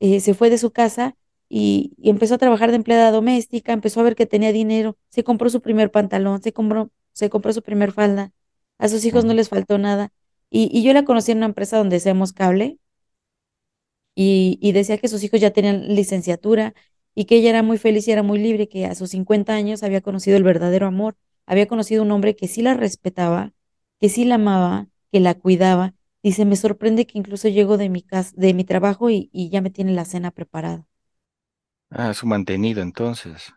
eh, se fue de su casa y, y empezó a trabajar de empleada doméstica, empezó a ver que tenía dinero, se compró su primer pantalón, se compró, se compró su primer falda, a sus hijos no les faltó nada. Y, y yo la conocí en una empresa donde hacemos cable y, y decía que sus hijos ya tenían licenciatura y que ella era muy feliz y era muy libre, que a sus 50 años había conocido el verdadero amor, había conocido un hombre que sí la respetaba, que sí la amaba, que la cuidaba. Dice, me sorprende que incluso llego de mi casa, de mi trabajo y, y ya me tiene la cena preparada. Ah, su mantenido entonces.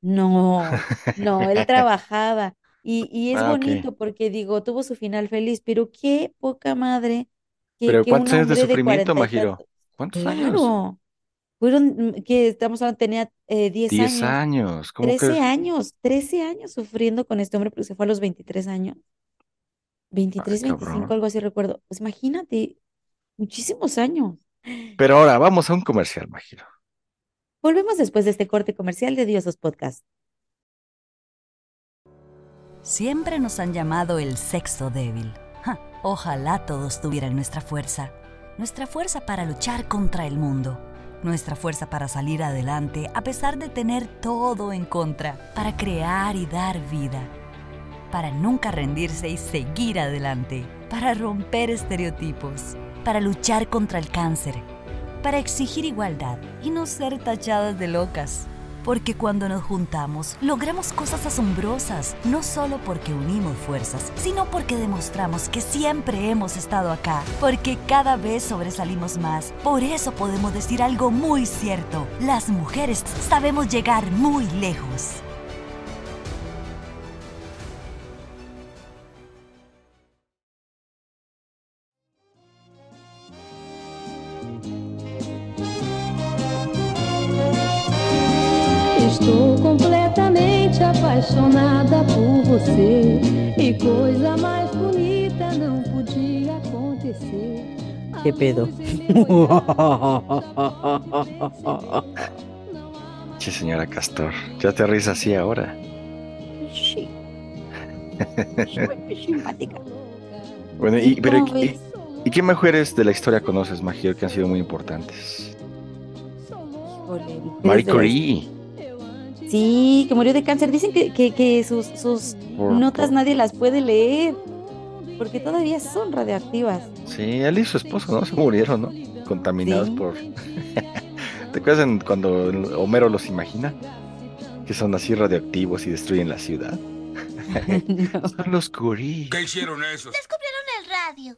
No, no, él [laughs] trabajaba y, y es Ah, bonito porque digo, tuvo su final feliz, pero qué poca madre que, Pero que un ¿cuántos años de hombre de sufrimiento, cuarenta y Majiro? tantos, ¿Cuántos años? claro, fueron mm, que estamos hablando, tenía eh, 10 Diez años, años. ¿Cómo 13 que? años, 13 años sufriendo con este hombre porque se fue a los 23 años, Ay, 23, 25, cabrón. algo así recuerdo. Pues imagínate, muchísimos años. Pero ahora vamos a un comercial, Majiro. Volvemos después de este corte comercial de Diosos Podcast. Siempre nos han llamado el sexo débil. Ja, ojalá todos tuvieran nuestra fuerza. Nuestra fuerza para luchar contra el mundo. Nuestra fuerza para salir adelante a pesar de tener todo en contra. Para crear y dar vida. Para nunca rendirse y seguir adelante. Para romper estereotipos. Para luchar contra el cáncer. Para exigir igualdad y no ser tachadas de locas. Porque cuando nos juntamos, logramos cosas asombrosas, no solo porque unimos fuerzas, sino porque demostramos que siempre hemos estado acá, porque cada vez sobresalimos más. Por eso podemos decir algo muy cierto, las mujeres sabemos llegar muy lejos. Apaixonada por você. E coisa mais bonita não podia acontecer. ¿Qué pedo? Sí, señora Castor. Ya te ríes así ahora. Sí. Simpática. Bueno, y, pero, ¿Cómo y? ¿y qué mujeres de la historia conoces, Majiro, que han sido muy importantes? Marie Curie. Sí, que murió de cáncer. Dicen que, que, que sus, sus notas nadie las puede leer, porque todavía son radioactivas. Sí, él y su esposo, ¿no? [laughs] Se murieron, ¿no? Contaminados Sí. por... [laughs] ¿Te acuerdas en- cuando Homero los imagina? Que son así radioactivos y destruyen la ciudad. [laughs] No. Son los Curie. ¿Qué hicieron esos? Descubrieron el radio.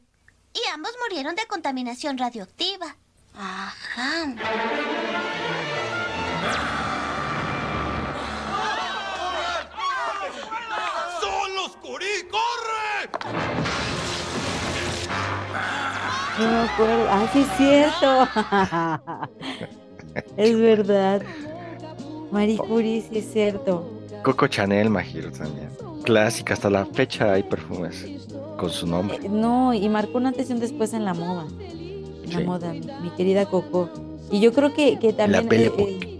Y ambos murieron de contaminación radioactiva. Ajá. No me acuerdo. Ah, sí, es cierto. [laughs] es verdad. Marie Curie, sí es cierto. Coco Chanel, Majiro, también. Clásica, hasta la fecha hay perfumes con su nombre. Eh, No, y marcó un antes y un después en la moda. En la moda, mi, querida Coco. Y yo creo que, que también. Belle eh, eh,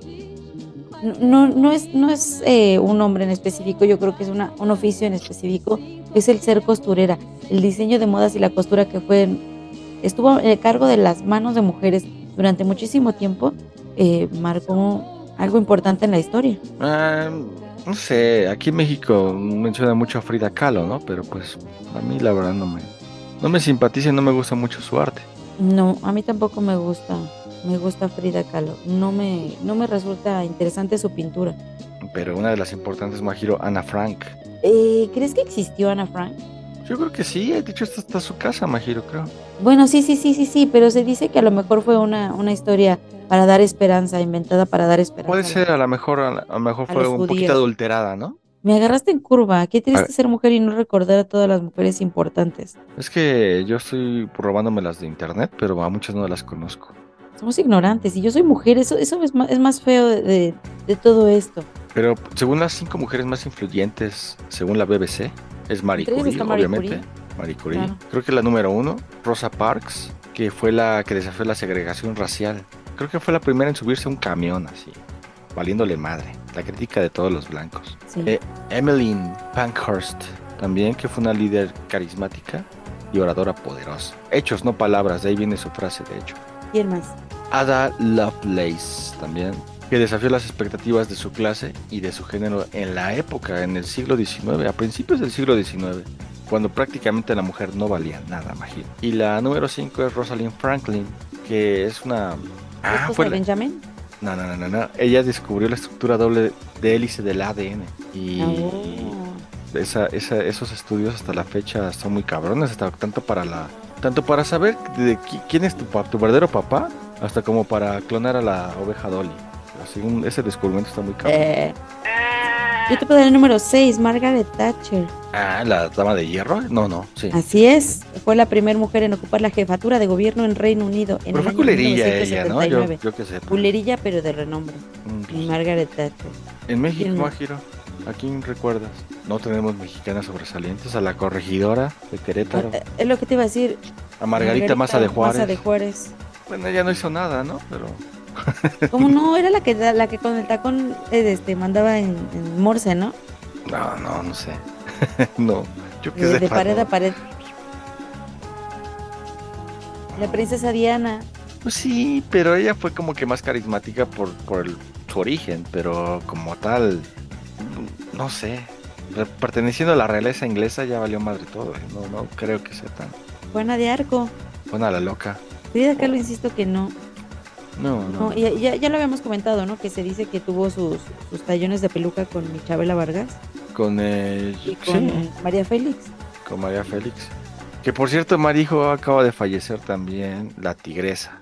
no, no es, no es eh, un hombre en específico, yo creo que es una, un oficio en específico, es el ser costurera. El diseño de modas y la costura que fue, estuvo a cargo de las manos de mujeres durante muchísimo tiempo, eh, marcó algo importante en la historia. Ah, no sé, aquí en México menciona mucho a Frida Kahlo, ¿no? Pero pues a mí la verdad no me, no me simpatiza y no me gusta mucho su arte. No, a mí tampoco me gusta, me gusta Frida Kahlo. No me, no me resulta interesante su pintura. Pero una de las importantes, Majiro, Ana Frank. Eh, ¿Crees que existió Ana Frank? Yo creo que sí, de hecho esta está su casa, Majiro, creo. Bueno, sí, sí, sí, sí, sí, pero se dice que a lo mejor fue una, una historia para dar esperanza, inventada para dar esperanza. Puede ser, a lo mejor, a lo mejor a fue un poquito adulterada, ¿no? Me agarraste en curva. Qué triste ser mujer y no recordar a todas las mujeres importantes. Es que yo estoy robándome las de internet, pero a muchas no las conozco. Somos ignorantes y yo soy mujer. Eso, eso es, más, es más feo de- de todo esto. Pero según las cinco mujeres más influyentes, según la BBC, es Marie Curie, está Marie obviamente. Curie. Marie Curie. Claro. Creo que la número uno, Rosa Parks, que fue la que desafió la segregación racial. Creo que fue la primera en subirse a un camión así, valiéndole madre. La crítica de todos los blancos. Sí. Eh, Emmeline Pankhurst, también que fue una líder carismática y oradora poderosa. Hechos, no palabras, de ahí viene su frase, de hecho. ¿Quién más? Ada Lovelace, también, que desafió las expectativas de su clase y de su género en la época, en el siglo XIX, a principios del siglo XIX, cuando prácticamente la mujer no valía nada, imagino. Y la número 5 es Rosalind Franklin, que es una... Ah, fue de la- Benjamin? No, no, no, no, no. Ella descubrió la estructura doble de hélice del ADN. Y Oh. esa, esa- esos estudios hasta la fecha son muy cabrones, hasta tanto para la, tanto para saber de quién es tu, tu verdadero papá, hasta como para clonar a la oveja Dolly. Un- ese descubrimiento está muy cabrón. Eh, yo te puedo dar el número 6, Margaret Thatcher. Ah, la dama de hierro. No, no, sí. Así es, fue la primera mujer en ocupar la jefatura de gobierno en Reino Unido en Pero el fue año culerilla ella, ¿no? Yo, 1979. yo qué sé. Culerilla, pero de renombre. Mm, Margaret Thatcher. En México, ¿Quién más? Majiro, ¿a quién recuerdas? No tenemos mexicanas sobresalientes, a la corregidora de Querétaro, Eh, Es lo que te iba a decir. a Margarita Maza de Juárez. Maza de Juárez. Bueno, ella no hizo nada, ¿no? Pero [laughs] ¿Cómo no? Era la que, la que con el tacón eh, este, mandaba en, en Morse, ¿no? no, no, no sé. [laughs] no, yo qué De, sé. de pared a pared. La princesa Diana. Pues sí, pero ella fue como que más carismática por, por el- su origen, pero como tal, no sé. Perteneciendo a la realeza inglesa ya valió madre todo. ¿eh? No, no creo que sea tan Juana de Arco. buena la loca. Frida Kahlo insisto que no. No, no. No, ya, ya, ya lo habíamos comentado, ¿no? Que se dice que tuvo sus, sus tallones de peluca con Chabela Vargas Con, eh, y con sí, María Félix. con María Félix. Que por cierto, Marijo acaba de fallecer también, la tigresa.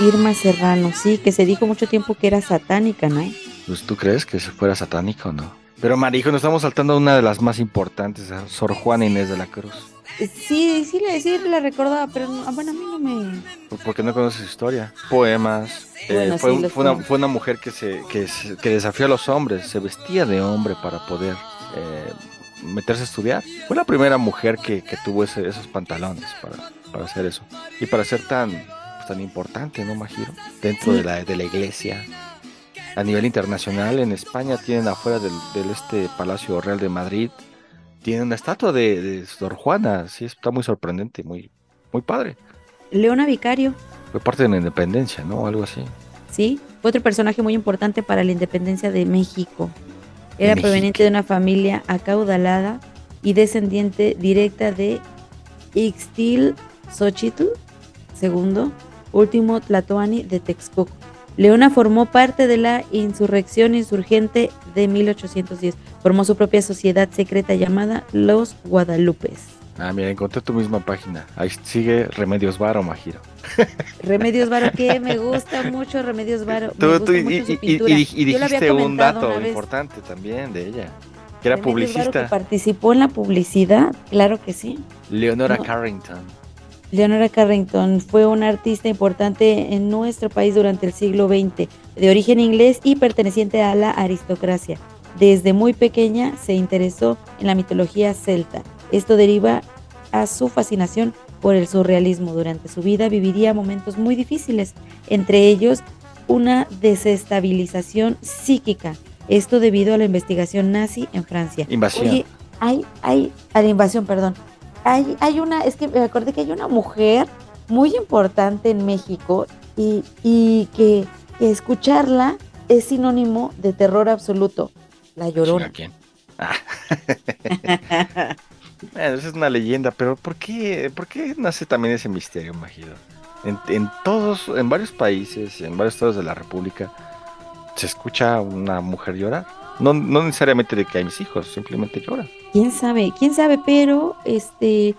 Irma Serrano, sí, que se dijo mucho tiempo que era satánica, ¿no? Pues tú crees que se fuera satánico o no? Pero Marijo, nos estamos saltando a una de las más importantes, a Sor Juana Inés de la Cruz. Sí, sí, la, sí la recordaba, pero no- bueno, a mí no me... Porque no conoces su historia. Poemas. eh, fue, sí, una, fue una mujer que, se, que, se- que desafió a los hombres. Se vestía de hombre para poder eh, meterse a estudiar. Fue la primera mujer que, que tuvo ese- esos pantalones para, para hacer eso. Y para ser tan, pues, tan importante, ¿no, Majiro? Dentro Sí. de, la, de la iglesia. A nivel internacional, en España tienen afuera del, del este Palacio Real de Madrid, tienen una estatua de, de Sor Juana. Sí, está muy sorprendente, muy, muy padre. Leona Vicario, Fue parte de la independencia, ¿no? Algo así. sí, fue otro personaje muy importante para la independencia de México. Era México. proveniente de una familia acaudalada y descendiente directa de Ixtil Xochitl II, último Tlatoani de Texcoco. Leona formó parte de la insurrección insurgente de 1810. Formó su propia sociedad secreta llamada Los Guadalupes. Ah, mira, encontré tu misma página. Ahí sigue Remedios Varo, Majiro. [laughs] Remedios Varo, que me gusta mucho Remedios Varo. Me Tú, gusta tú, y, mucho y- su y- pintura. y y dijiste un dato importante también de ella, que era Remedios Varo, publicista. que participó en la publicidad, claro que sí. Leonora No. Carrington. Leonora Carrington fue una artista importante en nuestro país durante el siglo XX, de origen inglés y perteneciente a la aristocracia. Desde muy pequeña se interesó en la mitología celta. Esto deriva a su fascinación por el surrealismo. Durante su vida viviría momentos muy difíciles, entre ellos una desestabilización psíquica. Esto debido a la investigación nazi en Francia. Invasión. Oye, hay, hay, a la invasión, perdón. Hay, hay una, es que me acordé que hay una mujer muy importante en México y, y que, que escucharla es sinónimo de terror absoluto. La llorona. ¿Quién? [laughs] Ah. Bueno, esa es una leyenda, pero ¿por qué, por qué nace también ese misterio, Majiro? En, en todos, en varios países, en varios estados de la República, se escucha una mujer llorar. No, no necesariamente de que hay mis hijos, simplemente llora. ¿Quién sabe? ¿Quién sabe? Pero este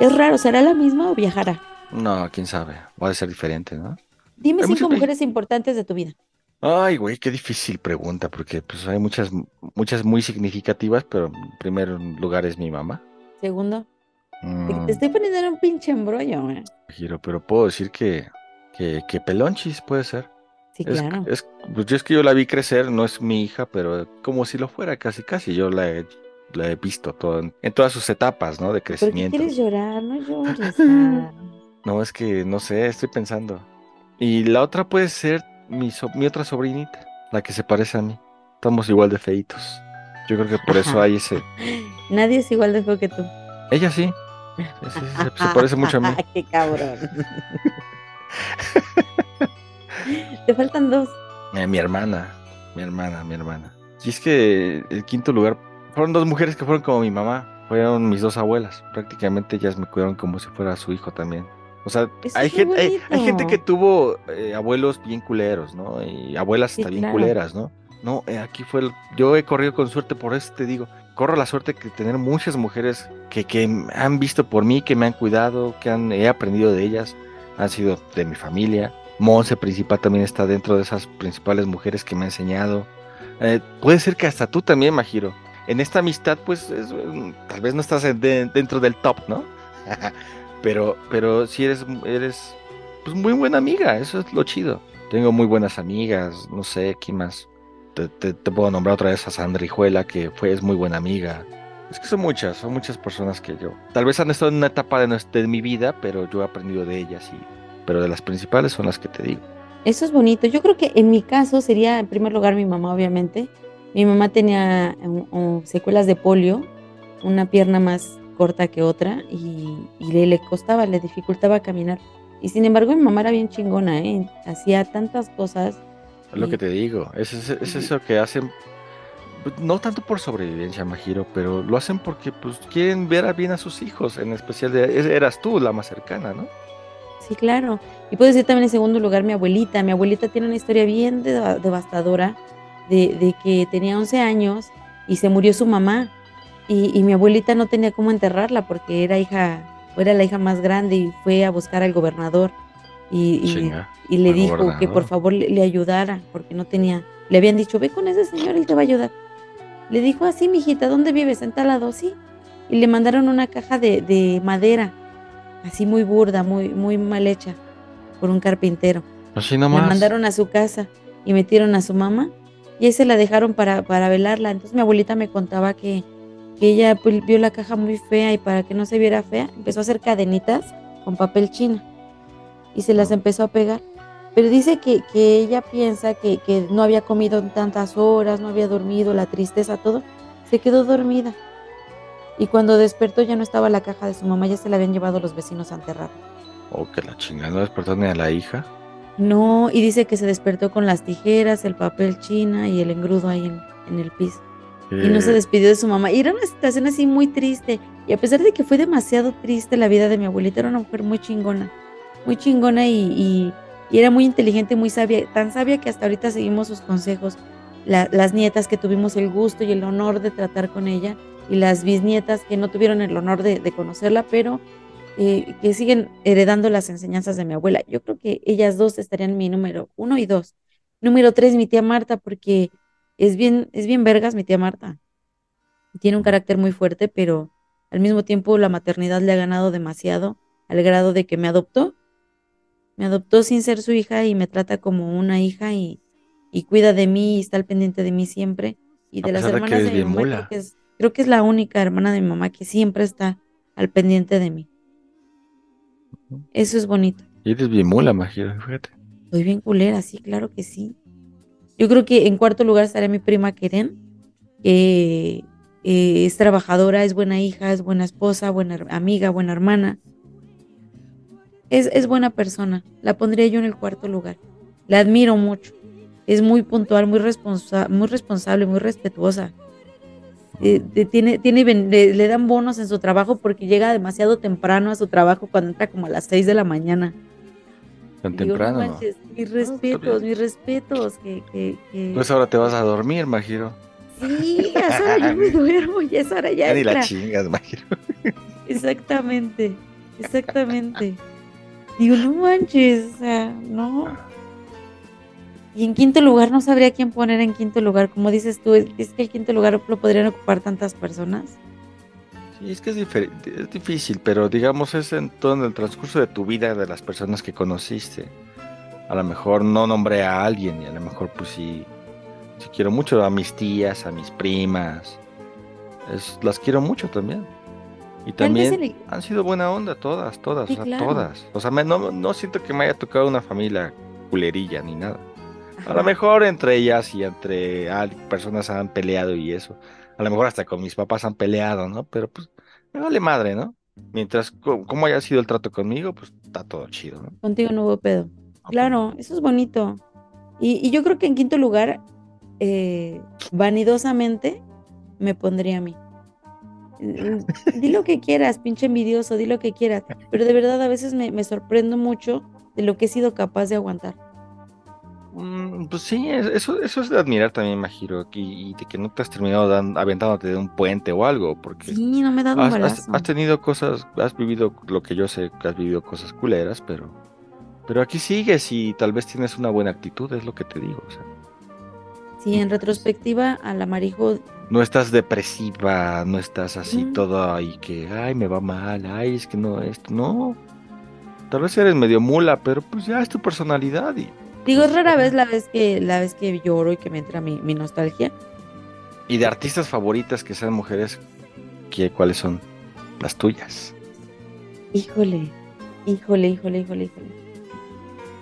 es raro, ¿será la misma o viajará? No, quién sabe, va a ser diferente, ¿no? Dime Hay cinco mujeres importantes de tu vida. Ay, güey, qué difícil pregunta, porque pues hay muchas, muchas muy significativas, pero en primer lugar es mi mamá. Segundo, te, Mm, te estoy poniendo en un pinche embrollo. ¿eh? Giro, pero puedo decir que, que, que Pelonchis puede ser. Sí, Es, claro. es, pues yo es que yo la vi crecer, no es mi hija, pero como si lo fuera casi, casi. Yo la he, la he visto todo en, todas sus etapas, ¿no? De ¿Por qué crecimiento. quieres llorar? No llores. [laughs] ah. No, es que no sé, estoy pensando. Y la otra puede ser mi, so- mi otra sobrinita, la que se parece a mí. Estamos igual de feitos. Yo creo que por eso hay ese. [laughs] Nadie es igual de feo que tú. Ella sí. Sí, sí, se, se parece mucho a mí. Qué cabrón. Te faltan dos. Eh, mi hermana, mi hermana, mi hermana. Y es que el quinto lugar fueron dos mujeres que fueron como mi mamá. Fueron mis dos abuelas. Prácticamente ellas me cuidaron como si fuera su hijo también. O sea, hay gente, hay, hay gente que tuvo eh, abuelos bien culeros, ¿no? Y abuelas Sí, hasta bien claro. culeras, ¿no? No, eh, aquí fue el- Yo he corrido con suerte, por eso te digo. Corro la suerte de tener muchas mujeres que, que han visto por mí, que me han cuidado, que han, he aprendido de ellas. Han sido de mi familia. Monse principal también está dentro de esas principales mujeres que me ha enseñado. Eh, puede ser que hasta tú también, Majiro. En esta amistad, pues, es, mm, tal vez no estás en- de- dentro del top, ¿no? [laughs] pero, pero sí eres, eres pues, muy buena amiga, eso es lo chido. Tengo muy buenas amigas, no sé, ¿quién más? Te, te- puedo nombrar otra vez a Sandra Hijuela, que fue, es muy buena amiga. Es que son muchas, son muchas personas que yo. Tal vez han estado en una etapa de, de mi vida, pero yo he aprendido de ellas. Y, pero de las principales son las que te digo. Eso es bonito. Yo creo que en mi caso sería en primer lugar mi mamá, obviamente. Mi mamá tenía um, um, secuelas de polio, una pierna más corta que otra y, y le, le costaba, le dificultaba caminar. Y sin embargo mi mamá era bien chingona, ¿eh? Hacía tantas cosas. Es lo y- que te digo. Es, es- es eso que hacen. pues, No tanto por sobrevivencia, Majiro, pero lo hacen porque pues quieren ver a bien a sus hijos. En especial, de- eras tú la más cercana, ¿no? Sí, claro. Y puedo decir también en segundo lugar mi abuelita. Mi abuelita tiene una historia bien deva- devastadora de, de que tenía 11 años y se murió su mamá. Y, y mi abuelita no tenía cómo enterrarla porque era hija, era la hija más grande y fue a buscar al gobernador. Y, y- Chinga, y le dijo que por favor le, le ayudara porque no tenía. Le habían dicho, ve con ese señor, él te va a ayudar. Le dijo así, mijita, ¿dónde vives? En tal lado, sí. Y le mandaron una caja de, de madera, así muy burda, muy, muy mal hecha, por un carpintero. Así La nomás. mandaron a su casa y metieron a su mamá y ahí se la dejaron para, para velarla. Entonces mi abuelita me contaba que, que ella pues, vio la caja muy fea y para que no se viera fea, empezó a hacer cadenitas con papel china y se las empezó a pegar. Pero dice que, que ella piensa que, que no había comido en tantas horas, no había dormido, la tristeza, todo. Se quedó dormida. Y cuando despertó ya no estaba la caja de su mamá, ya se la habían llevado los vecinos a enterrar. Oh, que la chingada, no despertó ni a la hija. No, y dice que se despertó con las tijeras, el papel china y el engrudo ahí en, en el piso. Y no se Eh, despidió de su mamá. Y era una situación así muy triste. Y a pesar de que fue demasiado triste la vida de mi abuelita, era una mujer muy chingona. Muy chingona y, y- y era muy inteligente, muy sabia. Tan sabia que hasta ahorita seguimos sus consejos. La- las nietas que tuvimos el gusto y el honor de tratar con ella. Y las bisnietas que no tuvieron el honor de, de conocerla, pero eh, que siguen heredando las enseñanzas de mi abuela. Yo creo que ellas dos estarían mi número uno y dos. Número tres, mi tía Marta, porque es bien, es bien vergas mi tía Marta. Tiene un carácter muy fuerte, pero al mismo tiempo la maternidad le ha ganado demasiado, al grado de que me adoptó. Me adoptó sin ser su hija y me trata como una hija y, y cuida de mí y está al pendiente de mí siempre. Y de las de hermanas de, mi mamá, creo que, es, creo que es la única hermana de mi mamá que siempre está al pendiente de mí. Eso es bonito. y eres bien mula, Majiro, fíjate. Soy bien culera, sí, claro que sí. Yo creo que en cuarto lugar estaría mi prima Keren, que eh, es trabajadora, es buena hija, es buena esposa, buena amiga, buena hermana. Es, es buena persona. La pondría yo en el cuarto lugar. La admiro mucho. Es muy puntual, muy, responsa- muy responsable, muy respetuosa. Eh, tiene, tiene, le, le dan bonos en su trabajo porque llega demasiado temprano a su trabajo cuando entra como a las 6 de la mañana. Tan Digo, temprano. ¿no? manches, mis respetos, mis respetos. Que, que, que- Pues ahora te vas a dormir, Majiro. Sí, a esa hora yo me [laughs] duermo, ya es hora ya. Ya ni la chingas, Majiro. [laughs] Exactamente, exactamente. Digo, no manches, o sea, no. Y en quinto lugar, no sabría quién poner en quinto lugar. Como dices tú, es, es que el quinto lugar lo podrían ocupar tantas personas. Sí, es que es, es difícil, pero digamos es en todo en el transcurso de tu vida, de las personas que conociste. A lo mejor no nombré a alguien y a lo mejor pues sí, sí quiero mucho a mis tías, a mis primas. Es- las quiero mucho también. Y también han sido buena onda todas, todas, Sí, o sea, claro. todas. O sea, me- no, no siento que me haya tocado una familia culerilla ni nada. A lo mejor entre ellas y entre ah, personas han peleado y eso. A lo mejor hasta con mis papás han peleado, ¿no? Pero pues me vale madre, ¿no? Mientras, co- como haya sido el trato conmigo, pues está todo chido, ¿no? Contigo no hubo pedo. Claro, eso es bonito. Y, y yo creo que en quinto lugar, eh, vanidosamente, me pondría a mí. Mm, Di lo que quieras, pinche envidioso, di lo que quieras. Pero de verdad a veces me, me sorprendo mucho de lo que he sido capaz de aguantar. Mm, Pues sí, es- eso, eso es de admirar también, Majiro, y, y de que no te has terminado dan- aventándote de un puente o algo, porque Sí, no me he dado has, has- balazo. has tenido cosas, has vivido lo que yo sé, que has vivido cosas culeras, pero, pero aquí sigues y tal vez tienes una buena actitud, es lo que te digo. o sea, Sí, en retrospectiva, al amarijo, no estás depresiva, no estás así Mm. todo ahí que, ay, me va mal, ay, es que no, esto, no. Tal vez eres medio mula, pero pues ya es tu personalidad y, digo, es rara vez la vez que, la vez que lloro y que me entra mi, mi nostalgia. y de artistas favoritas que sean mujeres, ¿qué, ¿cuáles son las tuyas? Híjole, híjole, híjole, híjole, híjole.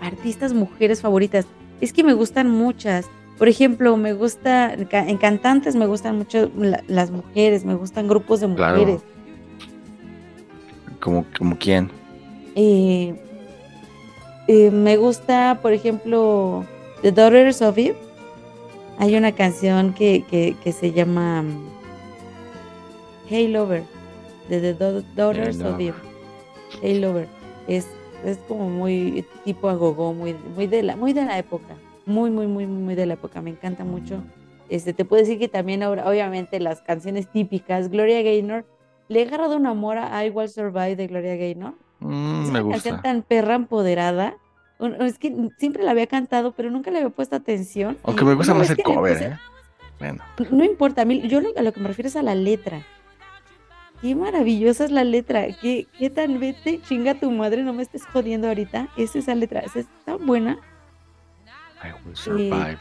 Artistas mujeres favoritas. Es que me gustan muchas. Por ejemplo, me gusta, en ca- en cantantes me gustan mucho la- las mujeres, me gustan grupos de Claro. mujeres. ¿Como, como quién? Eh, eh, me gusta, por ejemplo, The Daughters of Eve. Hay una canción que, que, que se llama mm, Hey Lover, de The Dau- Daughters of. Eve. Hey Lover. Es, es como muy tipo agogó, muy, muy, de la, muy de la época. Muy, muy, muy, muy de la época. Me encanta mucho. Este, te puedo decir que también ahora, obviamente, las canciones típicas, Gloria Gaynor, le he agarrado un amor a I Will Survive de Gloria Gaynor. Mm, me una gusta. tan perra empoderada. Es que siempre la había cantado, pero nunca le había puesto atención. Aunque me gusta más el cover, puse- ¿eh? Bueno, No importa, a mí, yo lo- a lo que me refiero es a la letra. Qué maravillosa es la letra. Qué, qué tan vete, chinga tu madre, no me estés jodiendo ahorita. Es esa letra, es, tan buena. I will survive.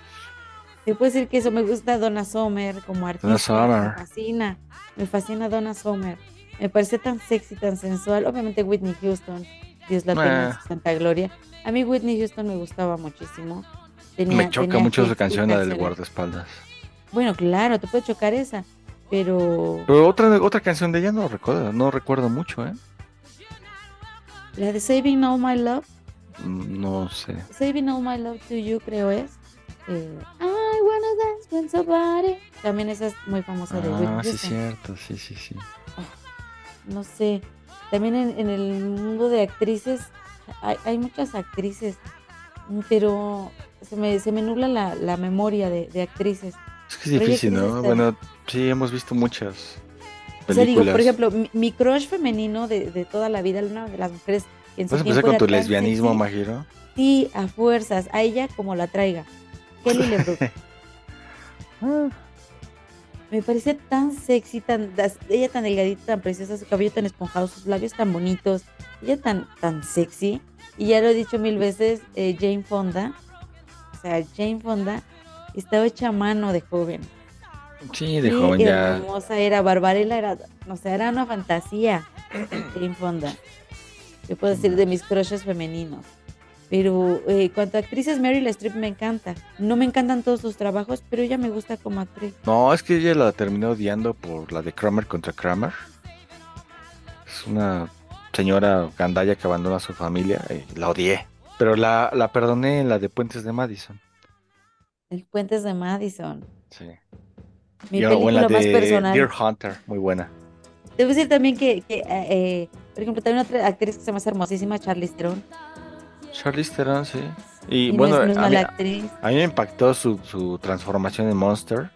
Te puedo decir que eso me gusta Donna Summer como artista. Summer. Me fascina. Me fascina Donna Summer. Me parece tan sexy, tan sensual. Obviamente Whitney Houston. Dios la tenga en su santa gloria. A mí Whitney Houston me gustaba muchísimo. Tenía- me choca tenía mucho su canción, la del guardaespaldas. Bueno, claro, te puede chocar esa. Pero Pero otra, otra canción de ella no recuerdo, no recuerdo mucho, ¿eh? la de Saving All My Love. Mm, No sé. Saving All My Love to You, creo es. eh, I wanna dance with somebody. También esa es muy famosa de Whitney Ah, sí, Houston. cierto, sí, sí, sí. No sé, también en, en el mundo de actrices, hay, hay muchas actrices, pero se me, se me nubla la, la memoria de, de actrices. Es que es difícil, ¿no? estar- Bueno, sí, hemos visto muchas O sea, digo, películas. por ejemplo, mi, mi crush femenino de, de toda la vida, una de las mujeres que en su ¿Vas a tiempo empezar con tu lesbianismo, sexy, Majiro? Sí, a fuerzas, a ella como la traiga. Kelly [laughs] LeBrook. Me parece tan sexy, tan, ella tan delgadita, tan preciosa, su cabello tan esponjado, sus labios tan bonitos, ella tan, tan sexy. Y ya lo he dicho mil veces, eh, Jane Fonda, o sea, Jane Fonda estaba hecha a mano de joven. Sí, de Qué joven ya. hermosa era, Barbarella era, o sea, era una fantasía, Jane Fonda. Yo puedo decir de mis crushes femeninos. Pero eh, cuanto a actrices, Meryl Streep me encanta. No me encantan todos sus trabajos, pero ella me gusta como actriz. No, es que ella la terminó odiando por la de Kramer contra Kramer. Es una señora gandalla que abandona a su familia y la odié. Pero la, la perdoné en la de Puentes de Madison. El Puentes de Madison. Sí. Mi Y- película la más de personal. Deer Hunter, muy buena. Debo decir también que, que, eh, eh, por ejemplo, también otra actriz que se me hace hermosísima, Charlize Theron. Charlize Theron, sí. Y, Y no bueno, no a, mí, actriz. a mí me impactó su, su transformación en Monster.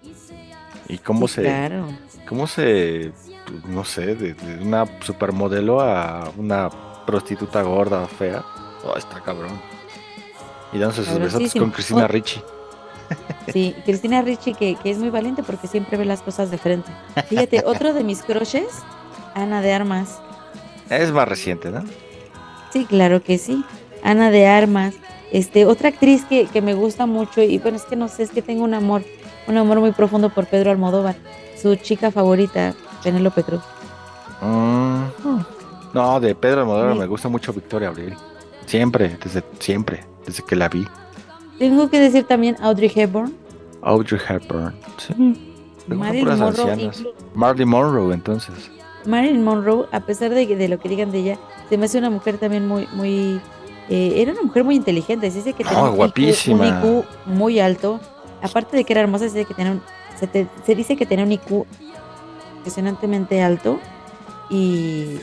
Y cómo Sí, se. claro. Cómo se. pues, No sé, de, de una supermodelo a una prostituta gorda, fea. Oh, está cabrón. Y dándose sus besotes con Cristina. Ricci. [laughs] Sí, Cristina Ricci, que, que es muy valiente porque siempre ve las cosas de frente. Fíjate, [laughs] otro de mis crushes, Ana de Armas. Es más reciente, ¿no? Sí, claro que sí. Ana de Armas. Este, otra actriz que, que me gusta mucho, y bueno, es que no sé, es que tengo un amor, un amor muy profundo por Pedro Almodóvar. Su chica favorita, Penélope Cruz. Mm, No, de Pedro Almodóvar Sí. me gusta mucho Victoria Abril. Siempre, desde siempre, desde que la vi. Tengo que decir también Audrey Hepburn. Audrey Hepburn. Sí. Son Marilyn Monroe, Marilyn Monroe, entonces. Marilyn Monroe, a pesar de, que- de lo que digan de ella, se me hace una mujer también muy, muy, eh, era una mujer muy inteligente, se dice que tenía No, un IQ guapísima. un IQ muy alto, aparte de que era hermosa, se dice que tenía un, se, te- se dice que tenía un IQ impresionantemente alto y,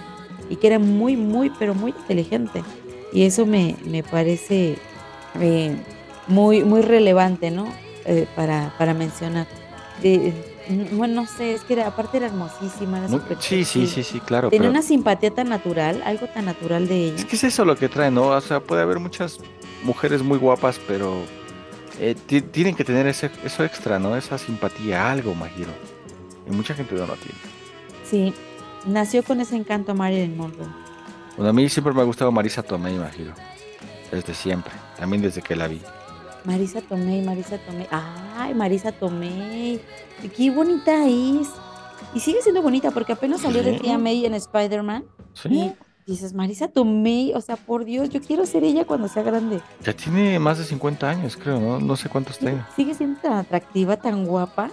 y que era muy, muy, pero muy inteligente. Y eso me, me parece eh, muy, muy relevante, ¿no? Eh, para, para mencionar. Bueno, no sé, es que era, aparte era hermosísima. Era Muy- súper sí, sí, sí, sí, claro. Tenía pero- una simpatía tan natural, algo tan natural de ella. Es que es eso lo que trae, ¿no? O sea, puede haber muchas mujeres muy guapas, pero eh, ti- tienen que tener ese, eso extra, ¿no? Esa simpatía, algo, Majiro. Y mucha gente no lo tiene. Sí, nació con ese encanto Marilyn Monroe. Bueno, a mí siempre me ha gustado Marisa Tomei, Majiro. Desde siempre. También desde que la vi. Marisa Tomei, Marisa Tomei. Ay, Marisa Tomei. Qué bonita es. Y sigue siendo bonita porque apenas salió de Sí. tía May en Spider-Man. Sí. Y dices, Marisa Tomei, o sea, por Dios, yo quiero ser ella cuando sea grande. Ya tiene más de 50 años, creo, ¿no? No sé cuántos tenga. Sigue siendo tan atractiva, tan guapa.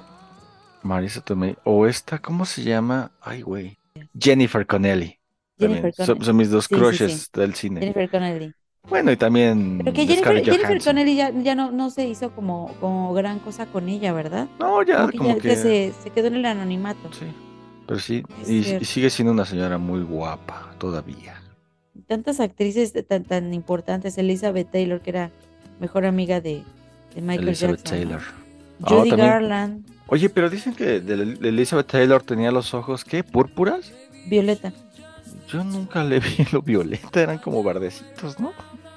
Marisa Tomei. O esta, ¿cómo se llama? Ay, güey. Jennifer Connelly. Jennifer. Son, Connelly. son mis dos Sí, sí, crushes sí. del cine. Jennifer Connelly. Bueno, y también Pero que Jennifer, Jennifer. Connelly ya, ya no, no se hizo como, como gran cosa con ella, ¿verdad? No, ya Como que, como ya- que... ya se, se quedó en el anonimato. Sí. Pero sí, y, sigue siendo una señora muy guapa todavía. Tantas actrices tan, tan importantes, Elizabeth Taylor, que era mejor amiga de, de Michael Elizabeth Jackson. ¿no? Taylor. Ah, Judy también- Garland, Oye, pero dicen que de Elizabeth Taylor tenía los ojos, ¿qué? ¿Púrpuras? Violeta. Yo nunca le vi lo violeta, eran como verdecitos, ¿no?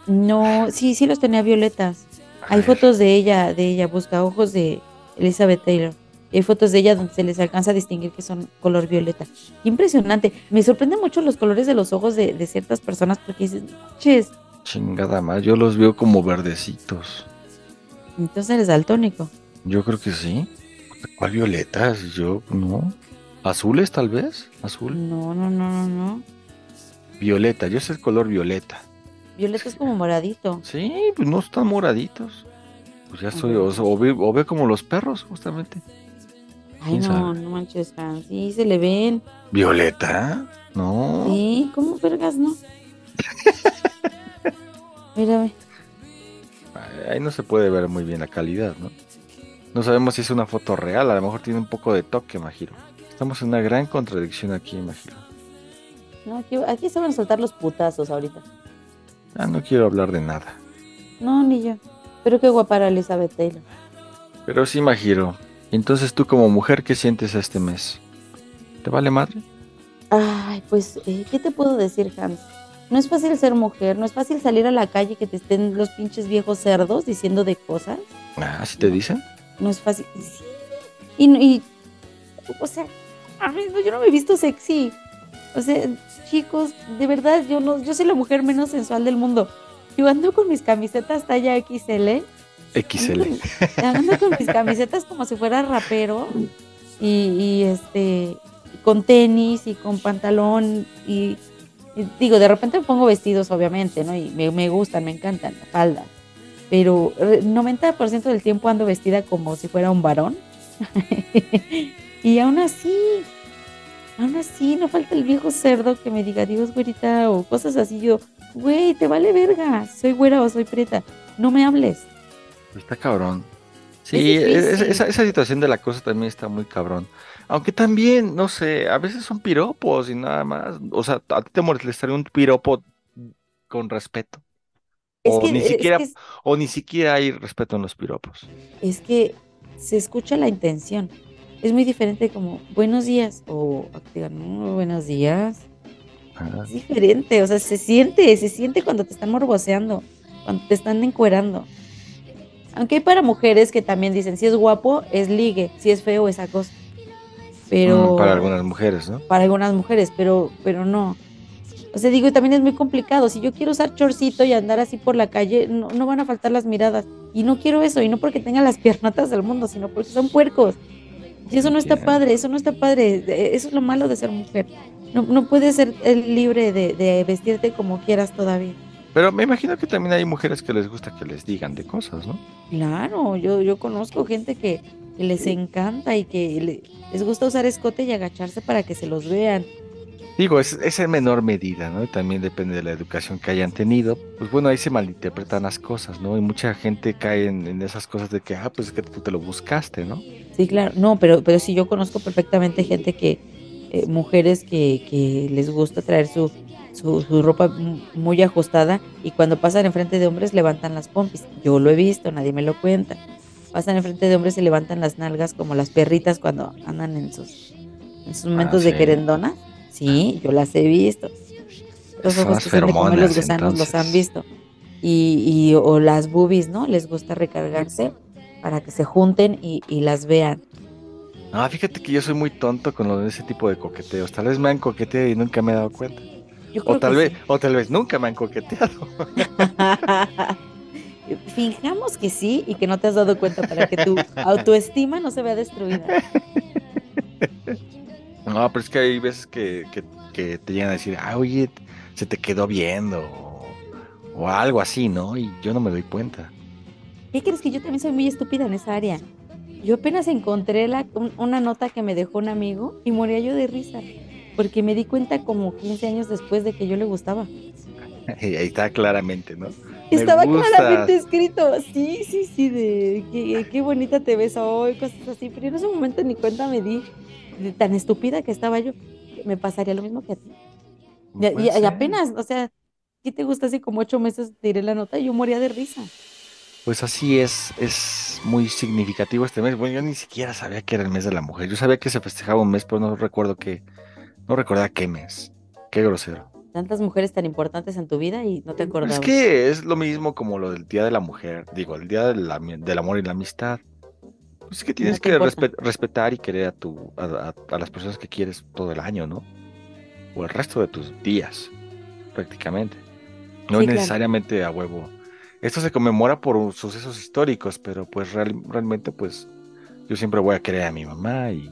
No, sí, sí los tenía violetas. Hay fotos de ella, de ella, busca ojos de Elizabeth Taylor. Y hay fotos de ella donde se les alcanza a distinguir que son color violeta. Impresionante. Me sorprenden mucho los colores de los ojos de, de ciertas personas porque dices, ches, Chingada más, yo los veo como verdecitos. entonces eres daltónico. Yo creo que sí. ¿Cuál violetas? Yo, no. ¿Azules tal vez? ¿Azul? No, no, no, no, no. Violeta, yo sé el color violeta. Violeta es como moradito. Sí, pues no están moraditos. Pues ya soy, o, o, ve- o ve como los perros, justamente. Ay, ¿Quién no, sabe? no manches, Hans. Sí, se le ven. ¿Violeta? No. Sí, ¿cómo vergas, no? [laughs] Mírame. Ahí no se puede ver muy bien la calidad, ¿no? No sabemos si es una foto real, a lo mejor tiene un poco de toque, Majiro. Estamos en una gran contradicción aquí, Majiro. No, aquí, aquí se van a soltar los putazos ahorita. Ah, no quiero hablar de nada. No, ni yo. Pero qué guapa era Elizabeth Taylor. Pero sí, Majiro. Entonces tú como mujer, ¿qué sientes este mes? ¿Te vale madre? Ay, pues, eh, ¿qué te puedo decir, Hans? No es fácil ser mujer, no es fácil salir a la calle que te estén los pinches viejos cerdos diciendo de cosas. Ah, ¿así te dicen? No es fácil. Sí. Y, y o sea, a mí no- yo no me he visto sexy. O sea, chicos, de verdad, yo no, yo soy la mujer menos sensual del mundo. Yo ando con mis camisetas talla XL, XL. ando con mis camisetas como si fuera rapero y, y, este con tenis y con pantalón y, y digo, de repente me pongo vestidos obviamente, ¿no? Y me, me gustan, me encantan, la falda. Pero eh, 90% del tiempo ando vestida como si fuera un varón. [laughs] y aún así, así, no falta el viejo cerdo que me diga, Dios, güerita, o cosas así. Yo, güey, te vale verga, soy güera o soy prieta, no me hables. Está cabrón. Sí, Es es- difícil. esa, esa situación de la cosa también está muy cabrón. Aunque también, no sé, a veces son piropos y nada más. O sea, a ti te molestaría un piropo con respeto. Es o que- ni es siquiera, que o ni siquiera hay respeto en los piropos. es que se escucha la intención. Es muy diferente como buenos días o "No, buenos días. Ajá. Es diferente, o sea, se siente, se siente cuando te están morboseando, cuando te están encuerando. Aunque hay para mujeres que también dicen, si es guapo, es ligue, si es feo, es acoso. Pero Mm, para algunas mujeres, ¿no? para algunas mujeres, pero, pero no. O sea, digo, también es muy complicado. Si yo quiero usar chorcito y andar así por la calle, no, no van a faltar las miradas. Y no quiero eso, y no porque tenga las [laughs] piernotas del mundo, sino porque son puercos. Y eso no está padre, eso no está padre. Eso es lo malo de ser mujer. No, no puedes ser eh, libre de, de vestirte como quieras todavía. Pero me imagino que también hay mujeres que les gusta que les digan de cosas, ¿no? Claro, yo, yo conozco gente que, que les encanta y que le- les gusta usar escote y agacharse para que se los vean. Digo, es, es en menor medida, ¿no? También depende de la educación que hayan tenido. Pues bueno, ahí se malinterpretan las cosas, ¿no? Y mucha gente cae en, en esas cosas de que, ah, pues es que tú te lo buscaste, ¿no? Sí, claro, no, pero, pero sí yo conozco perfectamente gente que, eh, mujeres que, que les gusta traer su, su, su ropa muy ajustada y cuando pasan enfrente de hombres levantan las pompis. Yo lo he visto, nadie me lo cuenta. Pasan enfrente de hombres y levantan las nalgas como las perritas cuando andan en sus, en sus momentos de sí. querendona. Sí, yo las he visto. Los ojos que se comer los gusanos los han visto. Y, y o las boobies, ¿no? Les gusta recargarse para que se junten y, y las vean. No, fíjate que yo soy muy tonto con lo de ese tipo de coqueteos. Tal vez me han coqueteado y nunca me he dado cuenta. O tal vez, o tal vez nunca me han coqueteado. [laughs] Fijamos que sí y que no te has dado cuenta para que tu [laughs] autoestima no se vea destruida. No, pero es que hay veces que, que, que te llegan a decir, ah, oye, se te quedó viendo. O, o algo así, ¿no? Y yo no me doy cuenta. ¿Qué crees que yo también soy muy estúpida en esa área? Yo apenas encontré la, un- una nota que me dejó un amigo y moría yo de risa. Porque me di cuenta como 15 años después de que yo le gustaba. [laughs] Y ahí está claramente, ¿no? Estaba claramente escrito. Sí, sí, sí, de qué, qué bonita te ves hoy, cosas así. Pero en ese momento ni cuenta me di de tan estúpida que estaba yo. Me pasaría lo mismo que a ti. Y, apenas, o sea, ¿qué te gusta? Hace como ocho meses tiré la nota y yo moría de risa. Pues así es, es muy significativo este mes. Bueno, yo ni siquiera sabía que era el mes de la mujer. Yo sabía que se festejaba un mes, pero no recuerdo qué, no recordaba qué mes. Qué grosero. Tantas mujeres tan importantes en tu vida y no te acordabas. Es que es lo mismo como lo del Día de la Mujer, digo, el Día de la ami- del Amor y la Amistad. Pues es que tienes que importa. respe- respetar y querer a, tu, a, a- a las personas que quieres todo el año, ¿no? O el resto de tus días, prácticamente. No Sí, es claro. necesariamente a huevo. Esto se conmemora por sucesos históricos, pero pues real- realmente pues yo siempre voy a querer a mi mamá y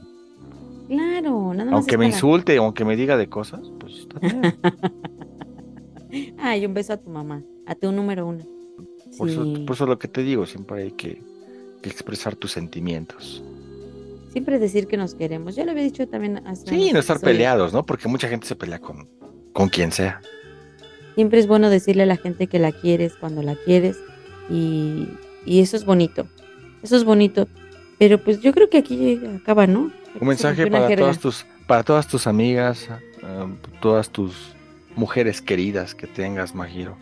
Claro, nada más. aunque me para- insulte, aunque me diga de cosas, pues está bien. [laughs] Ay, un beso a tu mamá, a tu número uno. Por, eso, por eso lo que te digo, siempre hay que, que expresar tus sentimientos. Siempre decir que nos queremos. Yo lo había dicho también hace Sí, no estar peleados, ¿no? Porque mucha gente se pelea con, con quien sea. Siempre es bueno decirle a la gente que la quieres cuando la quieres y, y eso es bonito. Eso es bonito. Pero pues yo creo que aquí acaba, ¿no? Aquí Un mensaje para jerga. todas tus, para todas tus amigas, um, todas tus mujeres queridas que tengas, Majiro.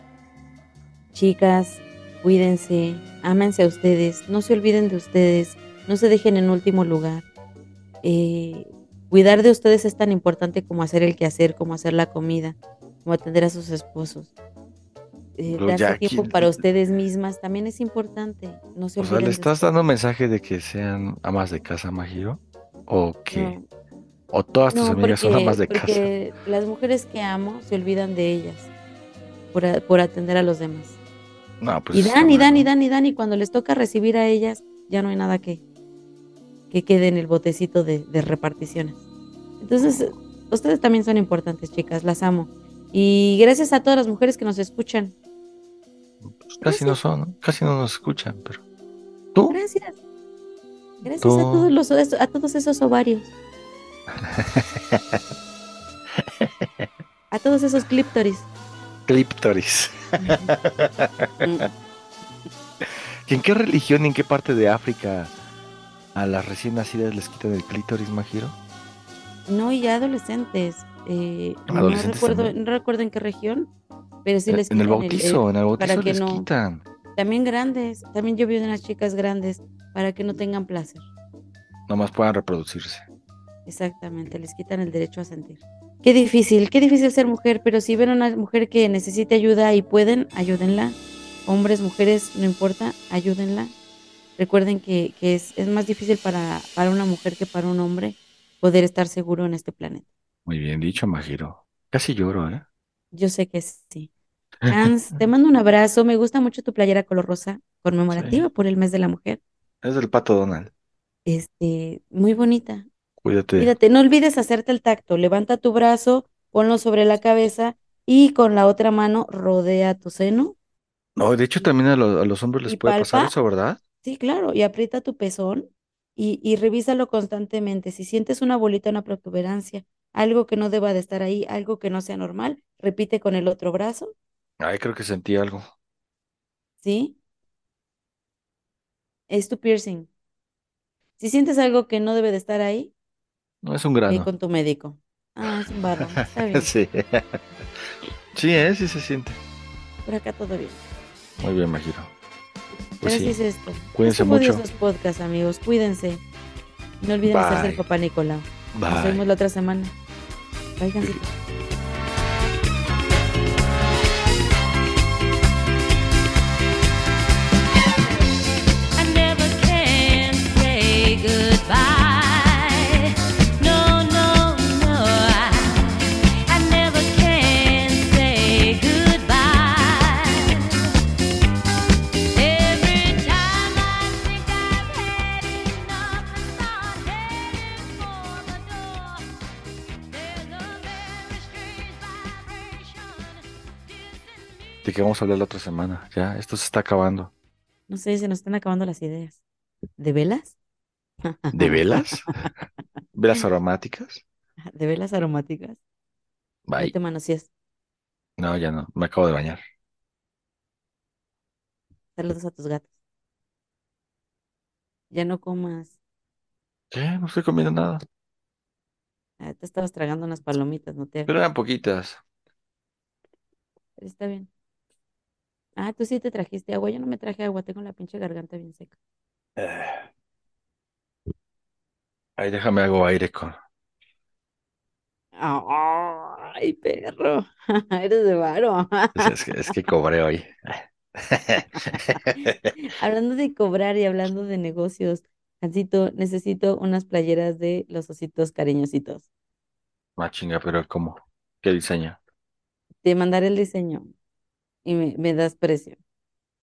Chicas, cuídense, ámense a ustedes, no se olviden de ustedes, no se dejen en último lugar. Eh, cuidar de ustedes es tan importante como hacer el quehacer, como hacer la comida, como atender a sus esposos. Eh, darse tiempo aquí- para ustedes mismas también es importante. No se O sea, ¿le estás dando mensaje de que sean amas de casa, Majiro? ¿O que No. o todas tus No, amigas son amas de casa? porque las mujeres que amo se olvidan de ellas por, por atender a los demás. No, pues y dan, y dan, y dan, y dan, y cuando les toca recibir a ellas, ya no hay nada que, que quede en el botecito de, de reparticiones. Entonces, ustedes también son importantes, chicas, las amo. Y gracias a todas las mujeres que nos escuchan. Pues casi no son. Casi no nos escuchan, pero ¿tú? Gracias. Gracias Tú. a todos los a todos esos ovarios. [laughs] A todos esos clíptoris. Clíptoris. ¿Y en qué religión y en qué parte de África a las recién nacidas les quitan el clítoris, Majiro? No, y ya adolescentes. eh, Adolescentes no recuerdo, también. no recuerdo en qué región, pero sí En- les en el quitan bautizo, en el bautizo para que les no- quitan. También grandes, también yo vi unas chicas grandes para que no tengan placer. Nomás puedan reproducirse. Exactamente, les quitan el derecho a sentir. Qué difícil, qué difícil ser mujer, pero si ven a una mujer que necesite ayuda y pueden, ayúdenla. Hombres, mujeres, no importa, ayúdenla. Recuerden que, que es, es más difícil para, para una mujer que para un hombre poder estar seguro en este planeta. Muy bien dicho, Majiro. Casi lloro, ¿eh? Yo sé que sí. [laughs] Hans, te mando un abrazo. Me gusta mucho tu playera color rosa, conmemorativa por el mes de la mujer. Es del pato Donald. Este, muy bonita. Cuídate. Cuídate, no olvides hacerte el tacto. Levanta tu brazo, ponlo sobre la cabeza y con la otra mano rodea tu seno No, de hecho también a, lo- a los hombres les puede pasar eso, ¿verdad? Sí, claro, y aprieta tu pezón y, y revísalo constantemente. Si sientes una bolita, una protuberancia, algo que no deba de estar ahí, algo que no sea normal, repite con el otro brazo, Ay, creo que sentí algo. ¿sí? Es tu piercing. Si sientes algo que no debe de estar ahí, No es un grano. con tu médico. Ah, es un barro, está bien. [laughs] Sí. Sí, ¿eh? Sí se siente. Por acá todo bien. Muy bien, Majiro. Pero Pues así sí. es esto. Cuídense Esto fue mucho. Diosos Podcast, amigos. Cuídense. No olviden hacerse el Bye. papá Nicolau. Nos Bye. vemos la otra semana. Bye, Gansito. I never can say goodbye. Vibration. ¿De qué vamos a hablar la otra semana? Ya, esto se está acabando. No sé, se nos están acabando las ideas. ¿De velas? ¿De velas? [laughs] ¿Velas aromáticas? ¿De velas aromáticas? No Bye. te manosees. No, ya no. Me acabo de bañar. Saludos a tus gatos. Ya no comas. ¿Qué? No estoy comiendo nada. Ah, te estabas tragando unas palomitas, no te Pero eran poquitas. Está bien. Ah, tú sí te trajiste agua. Yo no me traje agua. Tengo la pinche garganta bien seca. [sighs] Eh. Ahí déjame hago aire con. Ay, perro. [laughs] Eres de varo. Es, es que, es que cobré hoy. [laughs] Hablando de cobrar y hablando de negocios, Jancito, necesito unas playeras de los ositos cariñositos. Ah, chinga, pero ¿cómo? ¿Qué diseño? Te mandaré el diseño y me, me das precio.